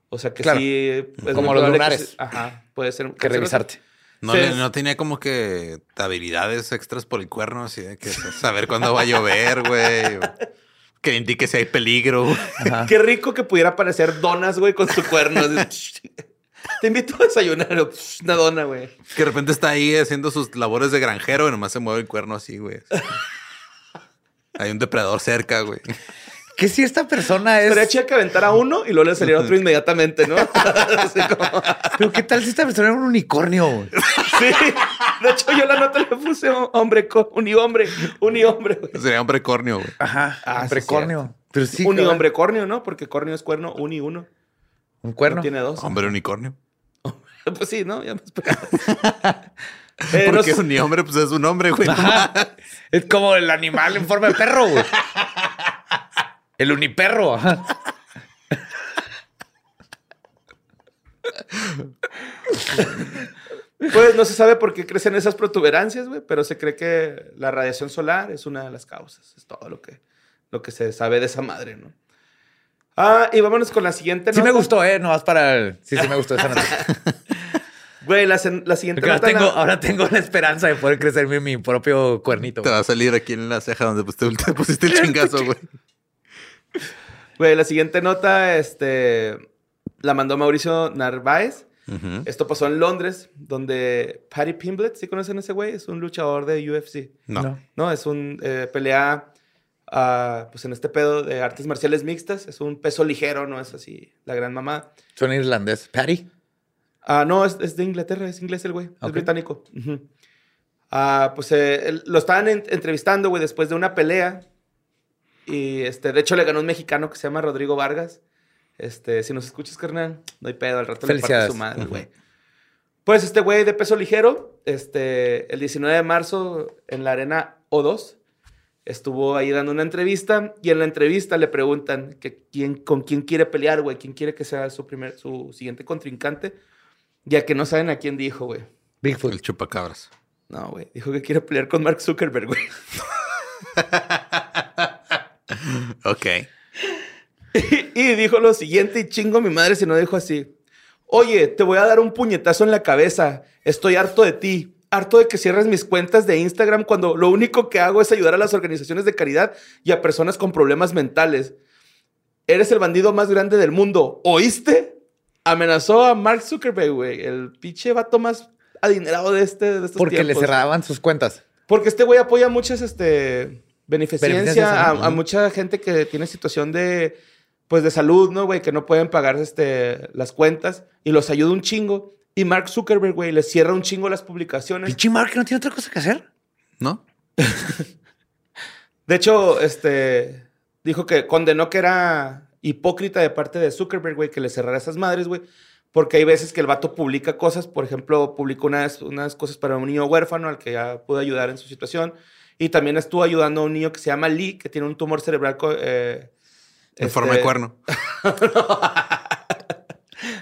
O sea que Claro. sí... es Como los lunares. se- ajá, puede ser Que canceroso. revisarte. No, Sí. no tenía como que habilidades extras por el cuerno, así de que saber cuándo va a llover, güey. Que indique si hay peligro. Qué rico que pudiera aparecer donas, güey, con su cuerno. Te invito a desayunar. Una dona, güey. Que de repente está ahí haciendo sus labores de granjero y nomás se mueve el cuerno así, güey. Hay un depredador cerca, güey. Que si esta persona es. chido que aventara uno y luego le saliera otro inmediatamente, ¿no? Así como- Pero qué tal si esta persona era un unicornio? güey? Sí. De hecho, yo la nota le puse hombre, unihombre, unihombre, güey. Sería hombre cornio, güey. Ajá. Ah, un sí, precornio. Pero sí. unihombre cornio, ¿no? Porque cornio es cuerno, uni uno. Un cuerno. No tiene dos. Hombre unicornio. pues sí, ¿no? Ya me esperaba. Eh, no Porque sé- un hombre, pues es un hombre, güey. Ajá. Es como el animal en forma de perro, güey. El uniperro. ajá. Pues no se sabe por qué crecen esas protuberancias, güey, pero se cree que la radiación solar es una de las causas. Es todo lo que, lo que se sabe de esa madre, ¿no? Ah, y vámonos con la siguiente Sí me nota. gustó, ¿eh? No vas para el... Sí, sí me gustó esa nota. Güey, la, la siguiente Porque ahora nota... tengo, la- ahora tengo la esperanza de poder crecerme mi propio cuernito. Te güey. va a salir aquí en la ceja donde pues, te, te pusiste el chingazo, güey. Güey, la siguiente nota, este... La mandó Mauricio Narváez. Esto pasó en Londres, donde Paddy Pimblett, ¿sí conocen a ese güey? Es un luchador de UFC. No. No. No, es un eh, pelea, ah, pues en este pedo de artes marciales mixtas. Es un peso ligero, no es así la gran mamá. Suena irlandés. Patty. Ah, no, es, es de Inglaterra, es inglés el güey, es británico. Ah, pues eh, lo estaban en- entrevistando, güey, después de una pelea. Y este, de hecho le ganó un mexicano que se llama Rodrigo Vargas. Este, si nos escuchas, carnal, no hay pedo, al rato le parte su madre, güey. Pues este güey de peso ligero, este, el 19 de marzo en la arena O2, estuvo ahí dando una entrevista y en la entrevista le preguntan que quién, con quién quiere pelear, güey, quién quiere que sea su, primer, su siguiente contrincante, ya que no saben a quién dijo, güey. Bigfoot. El chupacabras. No, güey, dijo que quiere pelear con Mark Zuckerberg, güey. Ok. y dijo lo siguiente y chingo mi madre si no dijo así. Oye, te voy a dar un puñetazo en la cabeza. Estoy harto de ti. Harto de que cierres mis cuentas de Instagram cuando lo único que hago es ayudar a las organizaciones de caridad y a personas con problemas mentales. Eres el bandido más grande del mundo. ¿Oíste? Amenazó a Mark Zuckerberg, güey. El pinche vato más adinerado de, este, de estos Porque le cerraban sus cuentas. Porque este güey apoya muchas este, beneficencia a mucha gente que tiene situación de, pues, de salud, ¿no, güey? Que no pueden pagar este, las cuentas y los ayuda un chingo. Y Mark Zuckerberg, güey, les cierra un chingo las publicaciones. Pinche Mark no tiene otra cosa que hacer. ¿No? De hecho, este, dijo que condenó que era hipócrita de parte de Zuckerberg, güey, que le cerrara esas madres, güey. Porque hay veces que el vato publica cosas, por ejemplo, publicó unas, unas cosas para un niño huérfano al que ya pudo ayudar en su situación. Y también estuvo ayudando a un niño que se llama Lee, que tiene un tumor cerebral. eh, En forma de este, cuerno. No,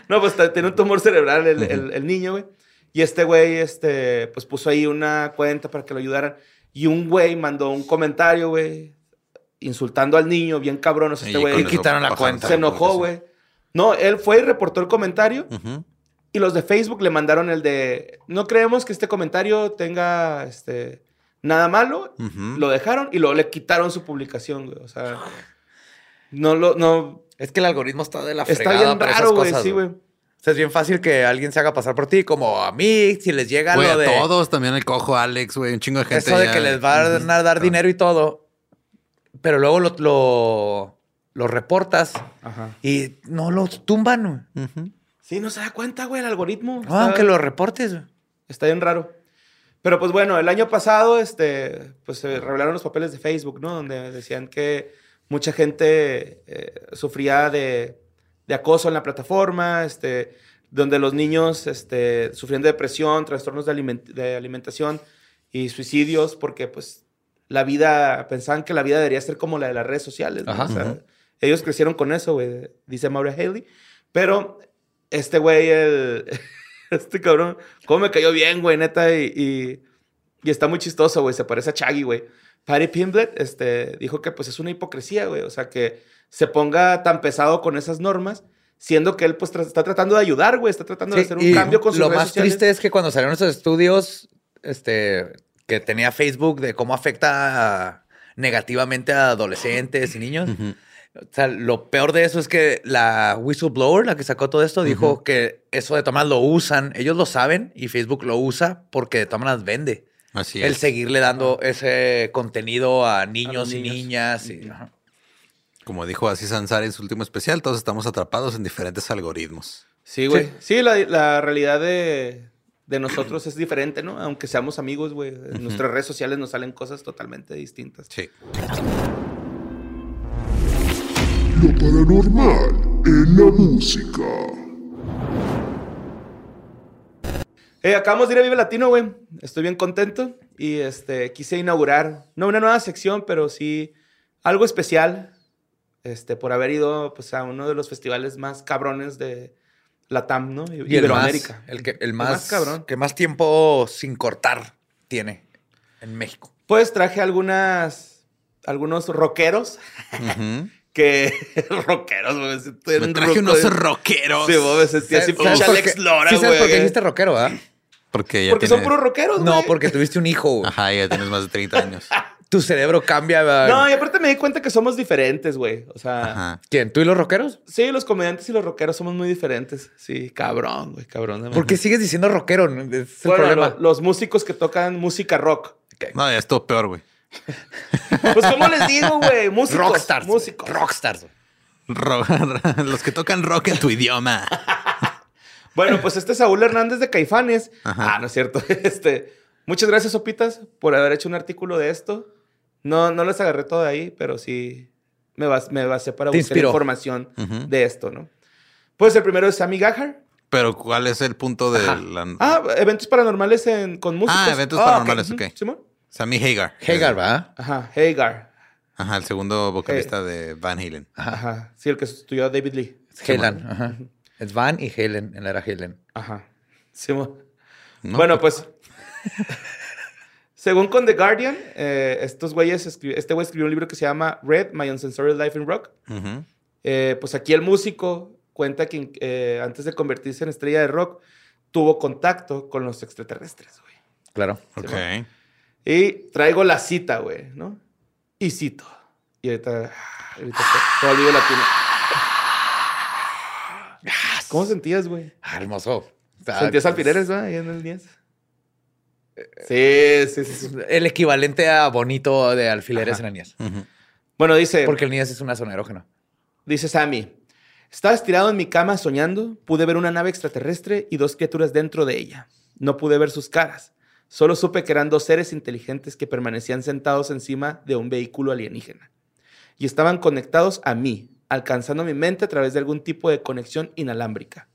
pues t- tiene un tumor cerebral el, el- el niño, güey. Y este güey, este, pues puso ahí una cuenta para que lo ayudaran. Y un güey mandó un comentario, güey, insultando al niño, bien cabrón. O sea, este Y güey Y quitaron la cuenta. se enojó, güey. No, él fue y reportó el comentario. Y los de Facebook le mandaron el de, no creemos que este comentario tenga, este, nada malo. Lo dejaron y luego le quitaron su publicación, güey. O sea, no lo, no, Es que el algoritmo está de la está fregada bien para raro, esas güey, cosas, sí, güey. O sea, es bien fácil que alguien se haga pasar por ti, como a mí, si les llega Güey, lo a de todos, también el cojo Alex, güey, un chingo de gente. eso de ya- que les van a dar Ujú. dinero y todo, pero luego lo, lo, lo reportas Ajá. y no lo tumban. güey. Sí, no se da cuenta, güey, el algoritmo. No, Está- aunque lo reportes. güey. Está bien raro. Pero pues bueno, el año pasado, este, pues se revelaron los papeles de Facebook, ¿no? Donde decían que mucha gente eh, sufría de, de acoso en la plataforma, este, donde los niños este, sufrían de depresión, trastornos de, aliment- de alimentación y suicidios, porque pues la vida, pensaban que la vida debería ser como la de las redes sociales. ¿no? Ajá. O sea, Ujú. ellos crecieron con eso, güey, dice Maura Haley. Pero este güey, el, este cabrón, cómo me cayó bien, güey, neta, y, y, y está muy chistoso, güey, se parece a Chaggy, güey. Patty Pimblett este, dijo que pues es una hipocresía, güey, o sea, que se ponga tan pesado con esas normas, siendo que él pues tra- está tratando de ayudar, güey, está tratando de hacer un cambio con sus Lo redes más sociales. triste es que cuando salieron esos estudios, este, que tenía Facebook de cómo afecta a- negativamente a adolescentes y niños. O sea, lo peor de eso es que la whistleblower, la que sacó todo esto, dijo que eso de maneras lo usan. Ellos lo saben y Facebook lo usa porque de todas maneras vende. Así El es. seguirle dando ese contenido a niños, y niñas. y- ajá. Como dijo así Sansar en su último especial, todos estamos atrapados en diferentes algoritmos. Sí, güey. Sí, la, la realidad de, de nosotros es diferente, ¿no? Aunque seamos amigos, güey. En nuestras redes sociales nos salen cosas totalmente distintas. Sí. Lo paranormal en la música. Eh, acabamos de ir a Vive Latino, güey. Estoy bien contento. Y este, quise inaugurar, no una nueva sección, pero sí algo especial. Este, por haber ido pues, a uno de los festivales más cabrones de la TAM, ¿no? Y el más, Iberoamérica. el, que, el más, más cabrón. Que más tiempo sin cortar tiene en México. Pues traje algunas, algunos rockeros Ujú. Que rockeros, güey. me traje unos rockeros. Sí, güey, me sentí así ¿Sabes pinche por Alex Lora, ¿Sí sabes por qué güey. dijiste rockero, verdad? Porque ya Porque son puros rockeros, güey. No, porque tuviste un hijo. güey. Ajá, ya tienes más de 30 años. Tu cerebro cambia. ¿verdad? No, y aparte me di cuenta que somos diferentes, güey. O sea, Ajá. ¿Quién? ¿Tú y los rockeros? sí, los comediantes y los rockeros somos muy diferentes. Sí, cabrón, güey, cabrón. ¿Por qué sigues diciendo rockero? Es el Bueno, problema. lo- los músicos que tocan música rock. No, ya es todo peor, güey. Pues, ¿cómo les digo, güey? Músicos. Rockstars. Músicos. Rockstars. Los que tocan rock en tu idioma. Bueno, pues este es Saúl Hernández de Caifanes. Ajá. Ah, no es cierto. Este, muchas gracias, Sopitas, por haber hecho un artículo de esto. No, no les agarré todo de ahí, pero sí me, bas- me basé para Te buscar inspiró. información de esto, ¿no? Pues el primero es Sammy Gahar. Pero ¿cuál es el punto de Ajá. la... Ah, eventos paranormales en- con músicos. Ah, eventos paranormales, Ujú, ok. Simón. Sammy Hagar. Hagar, ¿verdad? Ajá, Hagar. Ajá, el segundo vocalista de Van Halen. Ajá. Sí, el que sustituyó a David Lee. Helen. Ajá. Es Van y Helen. En la era Helen. Ajá. Bueno, pues. según con The Guardian, eh, estos güeyes, escri- este güey escribió un libro que se llama Red, My Uncensored Life in Rock. Eh, pues aquí el músico cuenta que eh, antes de convertirse en estrella de rock, tuvo contacto con los extraterrestres, güey. Claro. Ok. Y traigo la cita, güey, ¿no? Y cito. Y ahorita, ahorita todo el video latino. ¿Cómo sentías, güey? Ah, hermoso. Ah, ¿Sentías pues, alfileres, güey, ahí en el 10? Sí, sí, sí, sí. El equivalente a bonito de alfileres Ajá. en la NIES. Bueno, dice... Porque el NIES es una zona erógena. Dice Sammy, estaba estirado en mi cama soñando, pude ver una nave extraterrestre y dos criaturas dentro de ella. No pude ver sus caras, solo supe que eran dos seres inteligentes que permanecían sentados encima de un vehículo alienígena. Y estaban conectados a mí, alcanzando mi mente a través de algún tipo de conexión inalámbrica.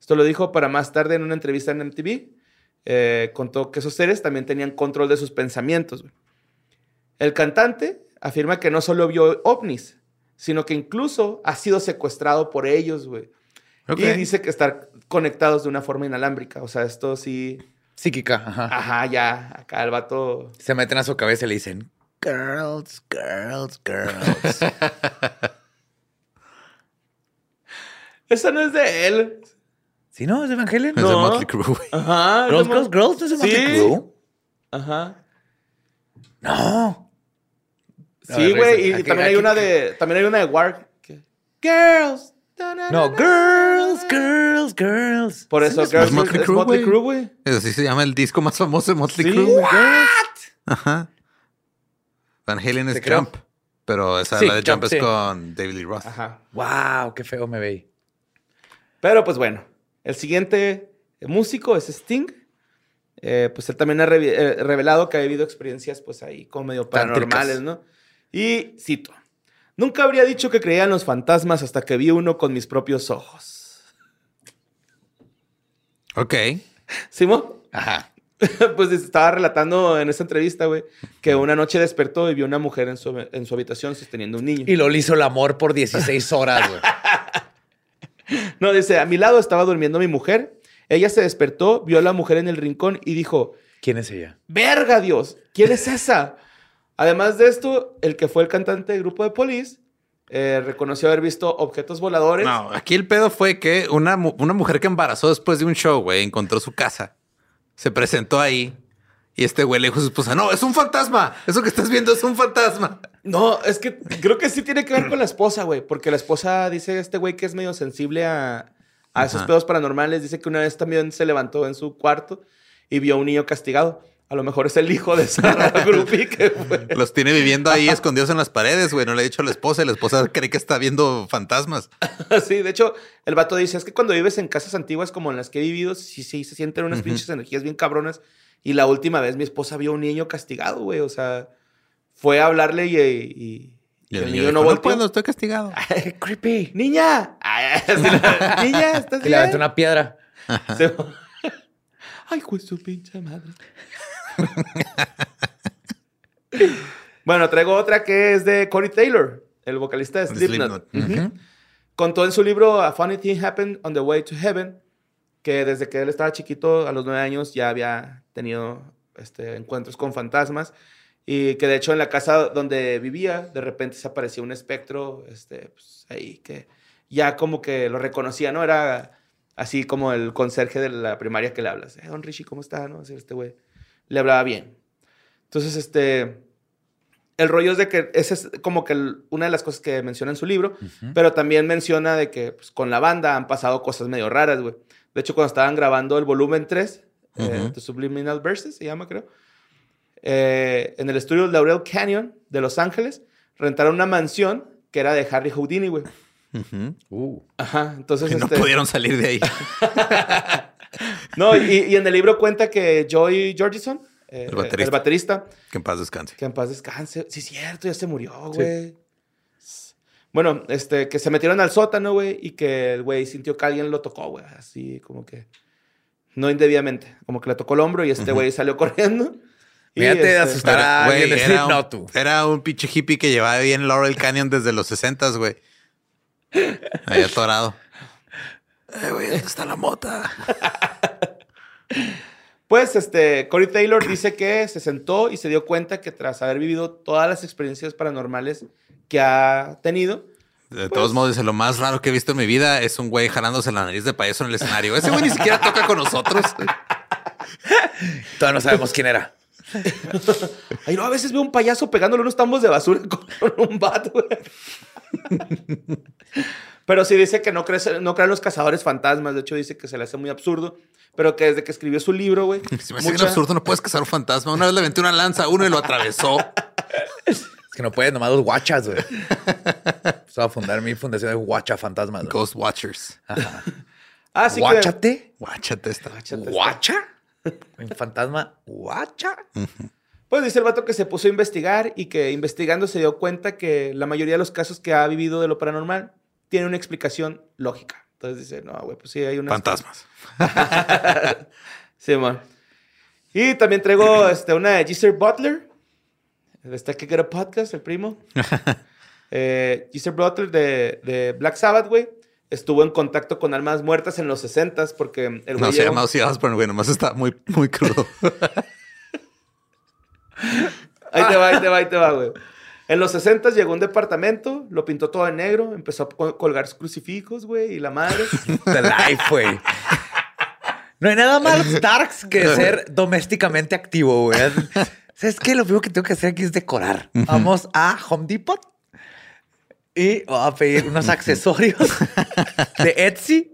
Esto lo dijo para más tarde en una entrevista en MTV. Eh, contó que esos seres también tenían control de sus pensamientos. El cantante afirma que no solo vio ovnis, sino que incluso ha sido secuestrado por ellos, güey. Y dice que estar conectados de una forma inalámbrica. O sea, esto sí. Psíquica. Ajá. Ajá, ya. Acá el vato. Se meten a su cabeza y le dicen, girls, girls, girls. Esa no es de él. ¿Sí no? ¿Es de Van Halen? Es de No. Motley Crue, güey. Ajá. Girls, no, girls, girls. ¿No es de Motley Sí. Crue? Ajá. No. Sí, güey. Y, también hay aquí- una de. También hay una de que- Girls. No, girls, girls, girls. Por eso, Es Girls Motley es Crue, Motley güey. Crue, güey. Así se llama el disco más famoso de Motley Sí, Crue. Girls. Ajá. Van Halen es creo. Jump. Pero esa Sí, la de Jump, Jump, es sí. con David Lee Roth. Ajá. Wow, qué feo me veí. Pero pues bueno, el siguiente músico es Sting. Eh, pues él también ha eh, revelado que ha vivido experiencias pues ahí como medio paranormales, ¿no? Y cito, nunca habría dicho que creía en los fantasmas hasta que vi uno con mis propios ojos. Ok. ¿Simón? Ajá. pues estaba relatando en esa entrevista, güey, que una noche despertó y vio una mujer en su, en su habitación sosteniendo un niño. Y lo hizo el amor por 16 horas, güey. No, dice, a mi lado estaba durmiendo mi mujer. Ella se despertó, vio a la mujer en el rincón y dijo, ¿Quién es ella? ¡Verga, Dios! ¿Quién es esa? Además de esto, el que fue el cantante del grupo de Police eh, reconoció haber visto objetos voladores. No, aquí el pedo fue que una, una mujer que embarazó después de un show, güey, encontró su casa. Se presentó ahí. Y este güey le dijo a su esposa, no, es un fantasma. Eso que estás viendo es un fantasma. No, es que creo que sí tiene que ver con la esposa, güey. Porque la esposa dice este güey que es medio sensible a, a esos pedos paranormales. Dice que una vez también se levantó en su cuarto y vio a un niño castigado. A lo mejor es el hijo de esa groupie que fue. Los tiene viviendo ahí escondidos en las paredes, güey. No le ha dicho a la esposa y la esposa cree que está viendo fantasmas. Sí, de hecho, el vato dice, es que cuando vives en casas antiguas como en las que he vivido, sí, sí, se sienten unas pinches energías bien cabronas. Y la última vez mi esposa vio a un niño castigado, güey. O sea, fue a hablarle y, y- Y el el niño niño no dijo, no volteó. puedo, estoy castigado. Creepy. ¡Niña! Ay, así la- Niña, ¿estás Y le aventó bien? una piedra. Ay, pues su pinche madre. bueno, traigo otra que es de Corey Taylor, el vocalista de Slipknot. Slipknot. Contó en su libro A Funny Thing Happened on the Way to Heaven que desde que él estaba chiquito, a los nueve años, ya había tenido este, encuentros con fantasmas. Y que de hecho en la casa donde vivía, de repente se aparecía un espectro, este, pues, ahí que ya como que lo reconocía, ¿no? Era así como el conserje de la primaria que le hablas. Eh, don Richie, ¿cómo está? ¿No? Así, este güey. Le hablaba bien. Entonces, este... El rollo es de que esa es como que el- una de las cosas que menciona en su libro, pero también menciona de que pues, con la banda han pasado cosas medio raras, güey. De hecho, cuando estaban grabando el volumen 3, eh, Ujú. The Subliminal Verses, se llama, creo, eh, en el estudio Laurel Canyon de Los Ángeles, rentaron una mansión que era de Harry Houdini, güey. Uh. Ajá, entonces... Que no este, pudieron salir de ahí. No, y, y en el libro cuenta que Joy Jordison, eh, El baterista. el baterista, Que en paz descanse. que en paz descanse. Sí, cierto, ya se murió, güey. Bueno, este, que se metieron al sótano, güey, y que el güey sintió que alguien lo tocó, güey, así como que no indebidamente, como que le tocó el hombro y este güey salió corriendo. Y, Fíjate de este, asustar a alguien era, un, Slipknot, tú. era un pinche hippie que llevaba bien Laurel Canyon desde los 60, güey. Ahí atorado. Eh, güey, ¿dónde está la mota? Pues, este, Corey Taylor dice que se sentó y se dio cuenta que tras haber vivido todas las experiencias paranormales que ha tenido, De todos modos, dice, lo más raro que he visto en mi vida es un güey jalándose la nariz de payaso en el escenario. Ese güey ni siquiera toca con nosotros. Todavía no sabemos quién era. Ay, no, a veces veo un payaso pegándole unos tambos de basura con un bat, güey. Pero sí dice que no, cree, no crean los cazadores fantasmas. De hecho, dice que se le hace muy absurdo. Pero que desde que escribió su libro, güey. Se me hace mucha- absurdo, no puedes cazar un fantasma. Una vez le aventé una lanza a uno y lo atravesó. Es que no puedes nomás los guachas, güey. Pues voy a fundar mi fundación de guacha fantasmas. güey. Ghost Watchers. Ah, sí que... ¿Guáchate? Guáchate esta. Guáchate. ¿Guacha? Un fantasma guacha. Pues dice el vato que se puso a investigar y que investigando se dio cuenta que la mayoría de los casos que ha vivido de lo paranormal tiene una explicación lógica. Entonces dice, no, güey, pues sí, hay una... Fantasmas. Sí, man. Y también traigo este, una de Giselle Butler. De esta que era podcast, el primo. eh, Giselle Butler de, de Black Sabbath, güey. Estuvo en contacto con almas muertas en los 60 porque el güey No se llama Ozzy Osbourne, güey. Nomás está muy, muy crudo. Ahí te va, ahí te va, ahí te va, güey. En los 60 llegó a un departamento, lo pintó todo en negro, empezó a col- colgar crucifijos, güey, y la madre. The life, güey. No hay nada más darks que ser domésticamente activo, güey. ¿Sabes qué? Lo primero que tengo que hacer aquí es decorar. Vamos a Home Depot y voy a pedir unos accesorios de Etsy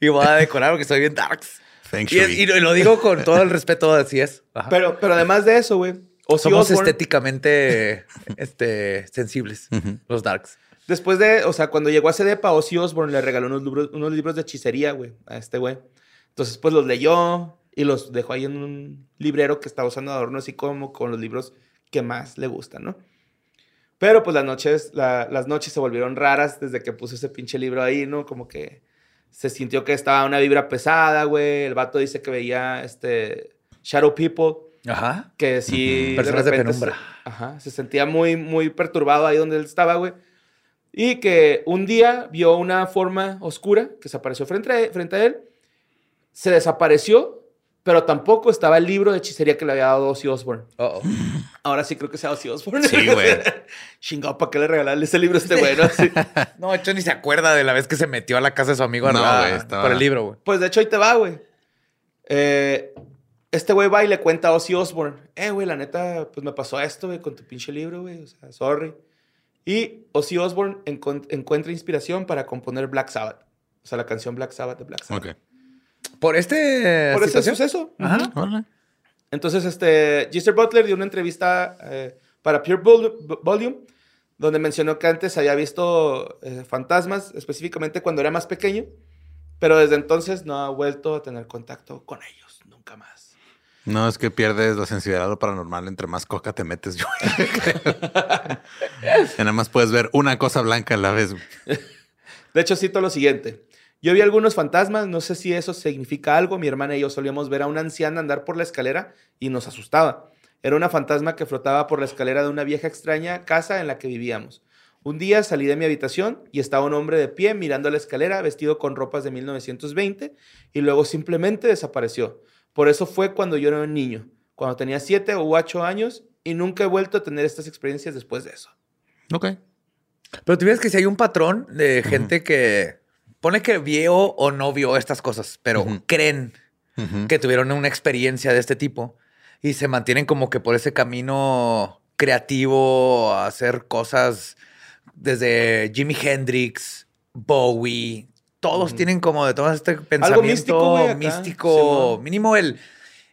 y voy a decorar porque soy bien darks. Y, y lo digo con todo el respeto, así es. Ajá. Pero, pero además de eso, güey, Somos estéticamente este, sensibles, los darks. después de, o sea, cuando llegó a ese depa, Ozzy Osbourne le regaló unos libros, unos libros de hechicería, güey, a este güey. Entonces, pues los leyó y los dejó ahí en un librero que estaba usando adorno así como con los libros que más le gustan, ¿no? Pero pues las noches, la- las noches se volvieron raras desde que puso ese pinche libro ahí, ¿no? Como que se sintió que estaba una vibra pesada, güey. El vato dice que veía este Shadow People, Ajá. que sí. Personas de repente penumbra. Se, ajá, se sentía muy, muy perturbado ahí donde él estaba, güey. Y que un día vio una forma oscura que se apareció frente a, frente a él, se desapareció, pero tampoco estaba el libro de hechicería que le había dado Ozzy Osbourne. Uh-oh. Ahora sí creo que sea Ozzy Osbourne. Sí, güey. Chingado, ¿para qué le regalarle ese libro a este güey? no? Sí. No, de hecho ni se acuerda de la vez que se metió a la casa de su amigo No, a- güey, estaba- por el libro, güey. Pues de hecho ahí te va, güey. Eh, este güey va y le cuenta a Ozzy Osbourne. Eh, güey, la neta, pues me pasó esto, güey, con tu pinche libro, güey. O sea, sorry. Y Ozzy Osbourne encuentra inspiración para componer Black Sabbath. O sea, la canción Black Sabbath de Black Sabbath. Ok. Por este Por ese suceso. Ajá. Entonces, este, Giselle Butler dio una entrevista eh, para Pure Vol- Volume, donde mencionó que antes había visto eh, fantasmas, específicamente cuando era más pequeño, pero desde entonces no ha vuelto a tener contacto con ellos, nunca más. No, es que pierdes la sensibilidad a lo paranormal entre más coca te metes, yo. y nada más puedes ver una cosa blanca a la vez. De hecho, cito lo siguiente. Yo vi algunos fantasmas, no sé si eso significa algo. Mi hermana y yo solíamos ver a una anciana andar por la escalera y nos asustaba. Era una fantasma que flotaba por la escalera de una vieja extraña casa en la que vivíamos. Un día salí de mi habitación y estaba un hombre de pie mirando la escalera vestido con ropas de 1920 y luego simplemente desapareció. Por eso fue cuando yo era un niño, cuando tenía 7 u 8 años y nunca he vuelto a tener estas experiencias después de eso. Ok. Pero tú ves que si hay un patrón de gente que pone que vio o no vio estas cosas, pero creen que tuvieron una experiencia de este tipo y se mantienen como que por ese camino creativo a hacer cosas desde Jimi Hendrix, Bowie, todos tienen como de todo este pensamiento místico, acá. místico, Simón. mínimo el,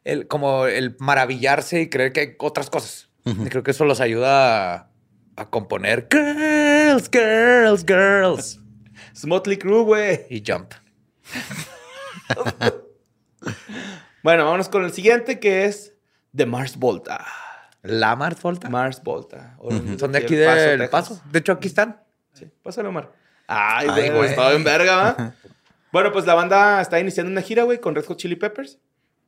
el como el maravillarse y creer que hay otras cosas. Ujú. Y creo que eso los ayuda a, a componer girls, girls, girls Smotley Crew, güey. y jump. Bueno, vámonos con el siguiente que es The Mars Volta. La Mars Volta. Mars Volta. O Son de aquí El Paso, del Texas. Paso. De hecho, aquí están. Sí, pásale, Omar. Ay, Ay, güey, estaba en verga, ¿va? bueno, pues la banda está iniciando una gira, güey, con Red Hot Chili Peppers.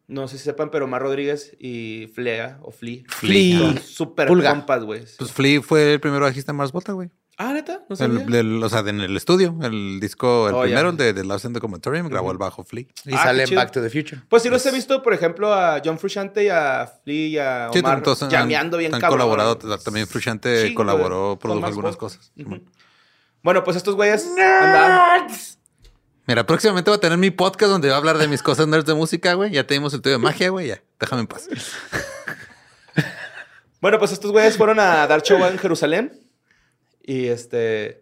No sé si sepan, pero Omar Rodríguez y Flea, o Flea, Flea. súper Pulga. compas, güey. Pues Flea fue el primer bajista en Mars Volta, güey. ah, ¿neta? No sabía. El, del- o sea, en el estudio, el disco, el Oh, primero, el de The Last in the Comatorium, grabó el bajo Flea. Y Ah, sale en. Back to the Future. Pues sí los he visto, por ejemplo, a John Frusciante y a Flea y a Sí, Omar todos han- llameando bien han cabrón. colaborado. También Frusciante Chingo, colaboró, produjo algunas cosas. Ujú. Bueno, pues estos güeyes andaban... Mira, próximamente voy a tener mi podcast donde voy a hablar de mis cosas nerds de música, güey. Ya tenemos el tuyo de magia, güey. Ya, déjame en paz. Bueno, pues estos güeyes fueron a dar show en Jerusalén. Y este.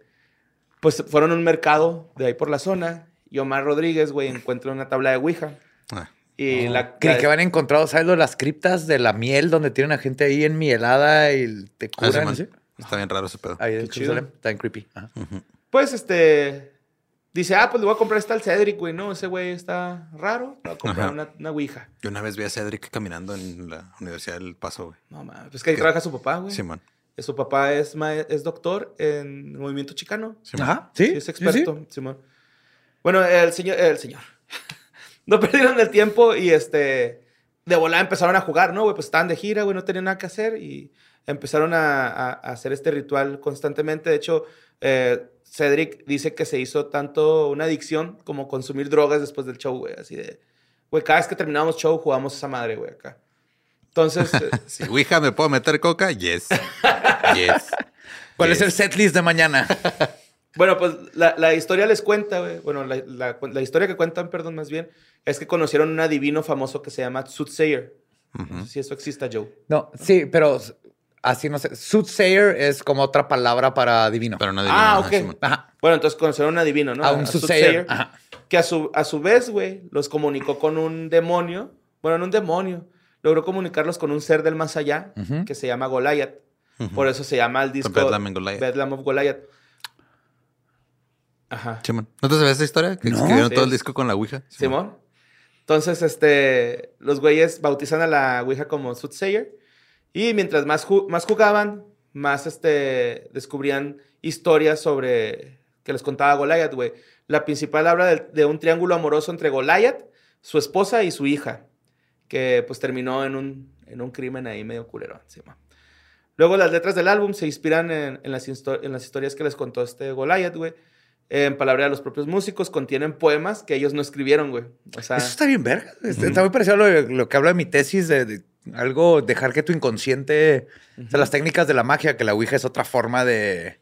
Pues fueron a un mercado de ahí por la zona. Y Omar Rodríguez, güey, encuentra una tabla de Ouija. Ah, Y la. Creí que habían encontrado, ¿sabes? lo de Las criptas de la miel donde tienen a gente ahí en mielada y te ah, curan. ¿sí? Está bien raro ese pedo. Ahí en. Jerusalén. Está en creepy. Ajá. Pues este. Dice, ah, pues le voy a comprar esta al Cedric, güey, ¿no? Ese güey está raro. Le voy a comprar Ajá. una, una Ouija. Yo una vez vi a Cedric caminando en la Universidad del Paso, güey. No, mames. Pues que ahí trabaja su papá, güey. Simón. Su papá es, ma- es doctor en movimiento chicano. Simón. Ajá. Sí. Sí, es experto, Simón. Bueno, el señor, el señor. no perdieron el tiempo y este. De volada empezaron a jugar, ¿no? Güey, pues estaban de gira, güey, no tenían nada que hacer y empezaron a, a- a hacer este ritual constantemente. De hecho, eh, Cedric dice que se hizo tanto una adicción como consumir drogas después del show, güey. Así de. Güey, cada vez que terminábamos show jugábamos esa madre, güey, acá. Entonces. eh, Si Ouija me puedo meter coca, yes. yes. ¿Cuál Yes. es el setlist de mañana? Bueno, pues la, la historia les cuenta, güey. Bueno, la, la- la historia que cuentan, perdón, más bien, es que conocieron un adivino famoso que se llama Soothsayer. No sé si eso exista, Joe. No, sí, pero así no sé. Soothsayer es como otra palabra para divino. Pero no Ah, adivino, ok. Simón. Ajá. Bueno, entonces conocieron un adivino, ¿no? A un soothsayer. Ajá. Que a su, a su vez, güey, los comunicó con un demonio. Bueno, no un demonio. Logró comunicarlos con un ser del más allá que se llama Goliath. Por eso se llama el disco Bedlam and Goliath. Bedlam of Goliath. Ajá. Simón. ¿No te sabes esa historia? Que No. escribieron Sí. todo el disco con la Ouija. Simón. Entonces, este, los güeyes bautizan a la Ouija como Soothsayer. Y mientras más, ju- más jugaban, más este, descubrían historias sobre que les contaba Goliath, güey. La principal habla de, un triángulo amoroso entre Goliath, su esposa y su hija, que pues terminó en un, en un crimen ahí medio culero encima. Luego las letras del álbum se inspiran en, en las, en las historias que les contó este Goliath, güey. En palabra de los propios músicos, contienen poemas que ellos no escribieron, güey. O sea, Eso está bien verga. Está muy parecido a lo, lo que habla de mi tesis de, de algo, dejar que tu inconsciente, o sea, las técnicas de la magia, que la Ouija es otra forma de,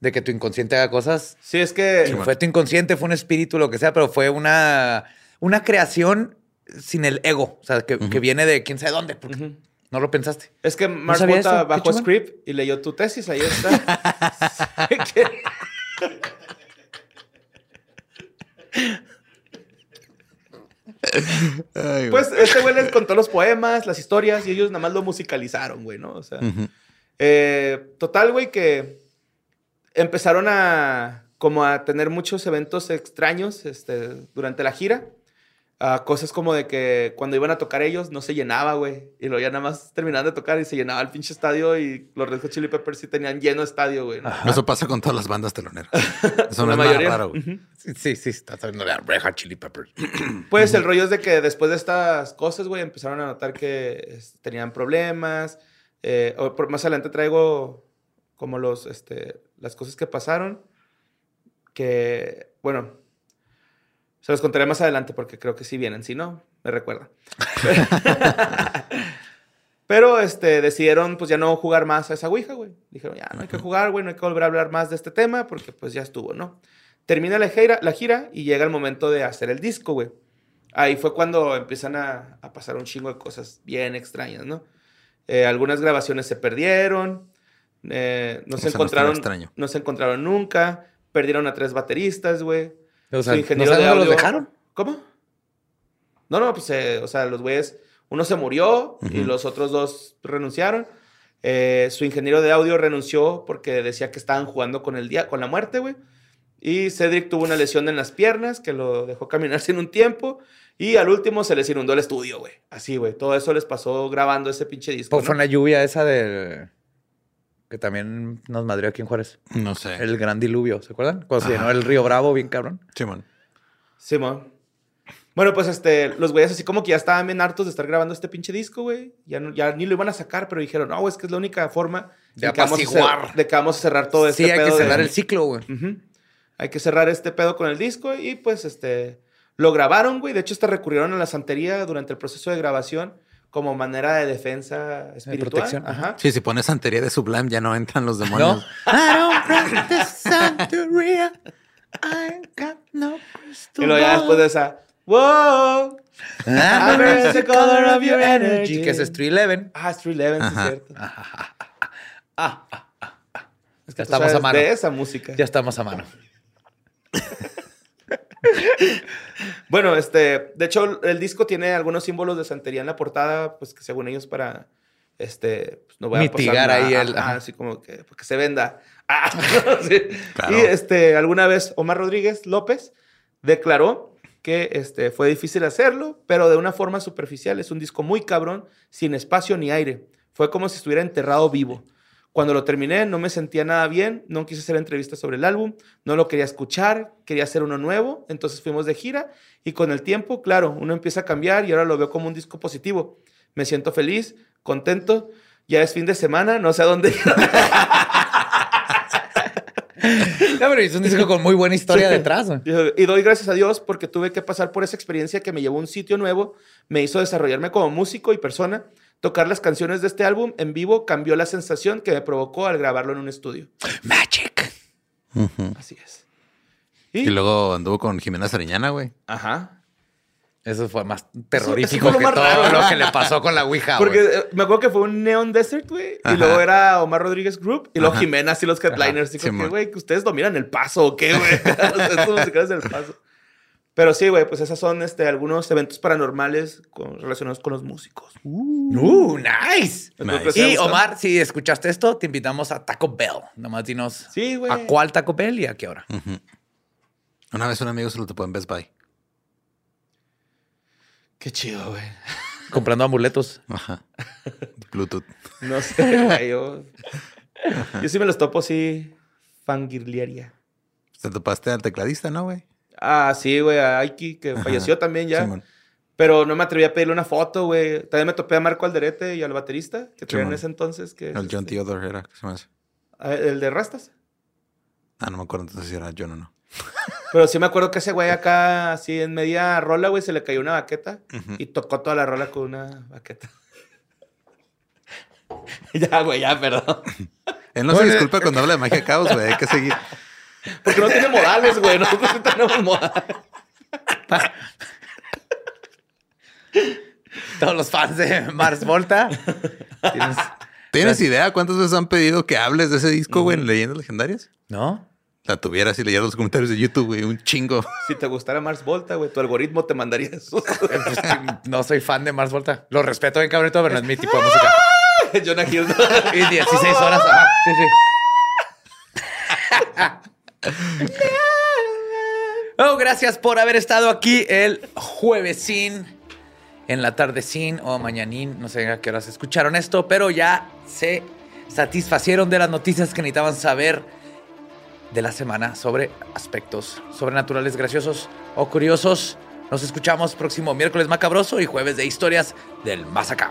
de que tu inconsciente haga cosas. sí, es que... fue tu inconsciente, fue un espíritu, lo que sea, pero fue una, una creación sin el ego, o sea, que, que viene de quién sabe dónde, porque no lo pensaste. Es que eso. Qué bajó script y leyó tu tesis, ahí está. Ay, güey. pues este güey les contó los poemas, las historias y ellos nada más lo musicalizaron, güey, ¿no? O sea, eh, total, güey, que empezaron a como a tener muchos eventos extraños este, durante la gira. A cosas como de que cuando iban a tocar ellos no se llenaba, güey. Y luego ya nada más terminaban de tocar y se llenaba el pinche estadio y los Red Hot Chili Peppers sí tenían lleno estadio, güey. ¿no? Eso pasa con todas las bandas teloneras. Eso no es mayoría. nada raro, güey. Sí, sí, sí, estás hablando de Red Hot Chili Peppers. Pues el rollo es de que después de estas cosas, güey, empezaron a notar que este, tenían problemas. Eh, o por- más adelante traigo como los, este, las cosas que pasaron. Que, bueno, se los contaré más adelante porque creo que sí vienen. Si no, me recuerda. Pero este, decidieron pues ya no jugar más a esa Ouija, güey. Dijeron, ya no hay que jugar, güey, no hay que volver a hablar más de este tema porque pues ya estuvo, ¿no? Termina la gira, la gira y llega el momento de hacer el disco, güey. Ahí fue cuando empiezan a, a pasar un chingo de cosas bien extrañas, ¿no? Eh, algunas grabaciones se perdieron, eh, no se encontraron, no se encontraron nunca, perdieron a tres bateristas, güey. O sea, Su ¿no ingeniero sabes de dónde los audio- dejaron? ¿Cómo? No, no, pues, eh, o sea, los güeyes, uno se murió y los otros dos renunciaron. Eh, su ingeniero de audio renunció porque decía que estaban jugando con el día, con la muerte, güey. Y Cedric tuvo una lesión en las piernas que lo dejó caminar sin un tiempo. Y al último se les inundó el estudio, güey. Así, güey. Todo eso les pasó grabando ese pinche disco. Pues fue una lluvia esa del... Que también nos madrió aquí en Juárez. No sé. El gran diluvio, ¿se acuerdan? Cuando se Ajá. llenó el río Bravo, bien cabrón. Simón. Simón. Bueno, pues este, los güeyes así como que ya estaban bien hartos de estar grabando este pinche disco, güey. Ya, no- ya ni lo iban a sacar, pero dijeron, no, es que es la única forma De que vamos de que vamos a cerrar todo este sí, hay que pedo de- cerrar el ciclo, güey. Hay que cerrar este pedo con el disco y pues este, lo grabaron, güey. De hecho, hasta recurrieron a la santería durante el proceso de grabación como manera de defensa espiritual. protección, ajá. Sí, si pones santería de Sublime ya no entran los demonios. ¿No? I don't practice Santeria. I got no crystal Y luego ya después de esa, wow. Amber is the color of your energy. Que es Street Eleven. Ah, Street Eleven, sí es Ajá. cierto. Es Ya tú estamos a sabes mano. De esa música. Ya estamos a mano. Bueno, este, de hecho, el disco tiene algunos símbolos de santería en la portada, pues que según ellos para, este, pues, no voy a Mitigar pasar nada. ahí el- ajá. así como que, porque se venda. Ah, sí. Claro. Y este, alguna vez Omar Rodríguez López declaró que este, fue difícil hacerlo, pero de una forma superficial. Es un disco muy cabrón, sin espacio ni aire. Fue como si estuviera enterrado vivo. Cuando lo terminé no me sentía nada bien, no quise hacer entrevistas sobre el álbum, no lo quería escuchar, quería hacer uno nuevo, entonces fuimos de gira y con el tiempo, claro, uno empieza a cambiar y ahora lo veo como un disco positivo. Me siento feliz, contento, ya es fin de semana, no sé a dónde. No, pero es un disco con muy buena historia detrás, güey. Y doy gracias a Dios porque tuve que pasar por esa experiencia que me llevó a un sitio nuevo, me hizo desarrollarme como músico y persona. Tocar las canciones de este álbum en vivo cambió la sensación que me provocó al grabarlo en un estudio. Magic. Así es. Y luego anduvo con Jimena Sariñana, güey. Ajá. Eso fue más eso terrorífico fue lo que más todo raro. lo que le pasó con la Ouija, Porque eh, me acuerdo que fue un Neon Desert, güey. Y Ajá. luego era Omar Rodríguez Group. Y luego Ajá. Jimena, así los headliners. Dijo que, Simón. güey, que ustedes dominan el paso o qué, güey. O sea, Estos musicales del paso. Pero sí, güey, pues esos son este, algunos eventos paranormales con- relacionados con los músicos. Uh, nice. Que Nice. te haya Y. Omar, si escuchaste esto, te invitamos a Taco Bell. Nomás dinos Sí, güey. a cuál Taco Bell y a qué hora. Una vez un amigo se lo topó en Best Buy. Qué chido, güey. Comprando amuletos. Ajá. Bluetooth. No sé, güey. Yo, yo sí me los topo, sí. Fangirliaria. Te topaste al tecladista, ¿no, güey? Ah, sí, güey, a Aiki, que Ajá. falleció también ya. Simón. Pero no me atreví a pedirle una foto, güey. También me topé a Marco Alderete y al baterista, que traía en ese entonces. Que El John este- Theodore era, ¿qué se me hace? Ah, El de Rastas. Ah, no me acuerdo entonces si era John o no. Pero sí me acuerdo que ese güey acá, así en media rola, güey, se le cayó una baqueta y tocó toda la rola con una baqueta. ya, güey, ya, perdón. Él no se disculpa cuando habla de magia caos, güey. Hay que seguir. Porque no tiene modales, güey. Nosotros sí tenemos modales. Todos los fans de Mars Volta. ¿Tienes- ¿Tienes idea cuántas veces han pedido que hables de ese disco, güey, en Leyendas Legendarias? ¿No? La tuvieras y leyeras los comentarios de YouTube, güey. Un chingo. Si te gustara Mars Volta, güey, tu algoritmo te mandaría eso. Pues, no soy fan de Mars Volta. Lo respeto bien cabrón, pero no es mi tipo de música. Jonah Hill. Y 16 horas. ajá, sí, sí. Oh, gracias por haber estado aquí el juevesín, en la tardecín o mañanín. No sé a qué horas escucharon esto, pero ya se satisfacieron de las noticias que necesitaban saber de la semana sobre aspectos sobrenaturales, graciosos o curiosos. Nos escuchamos próximo miércoles macabroso y jueves de historias del más acá.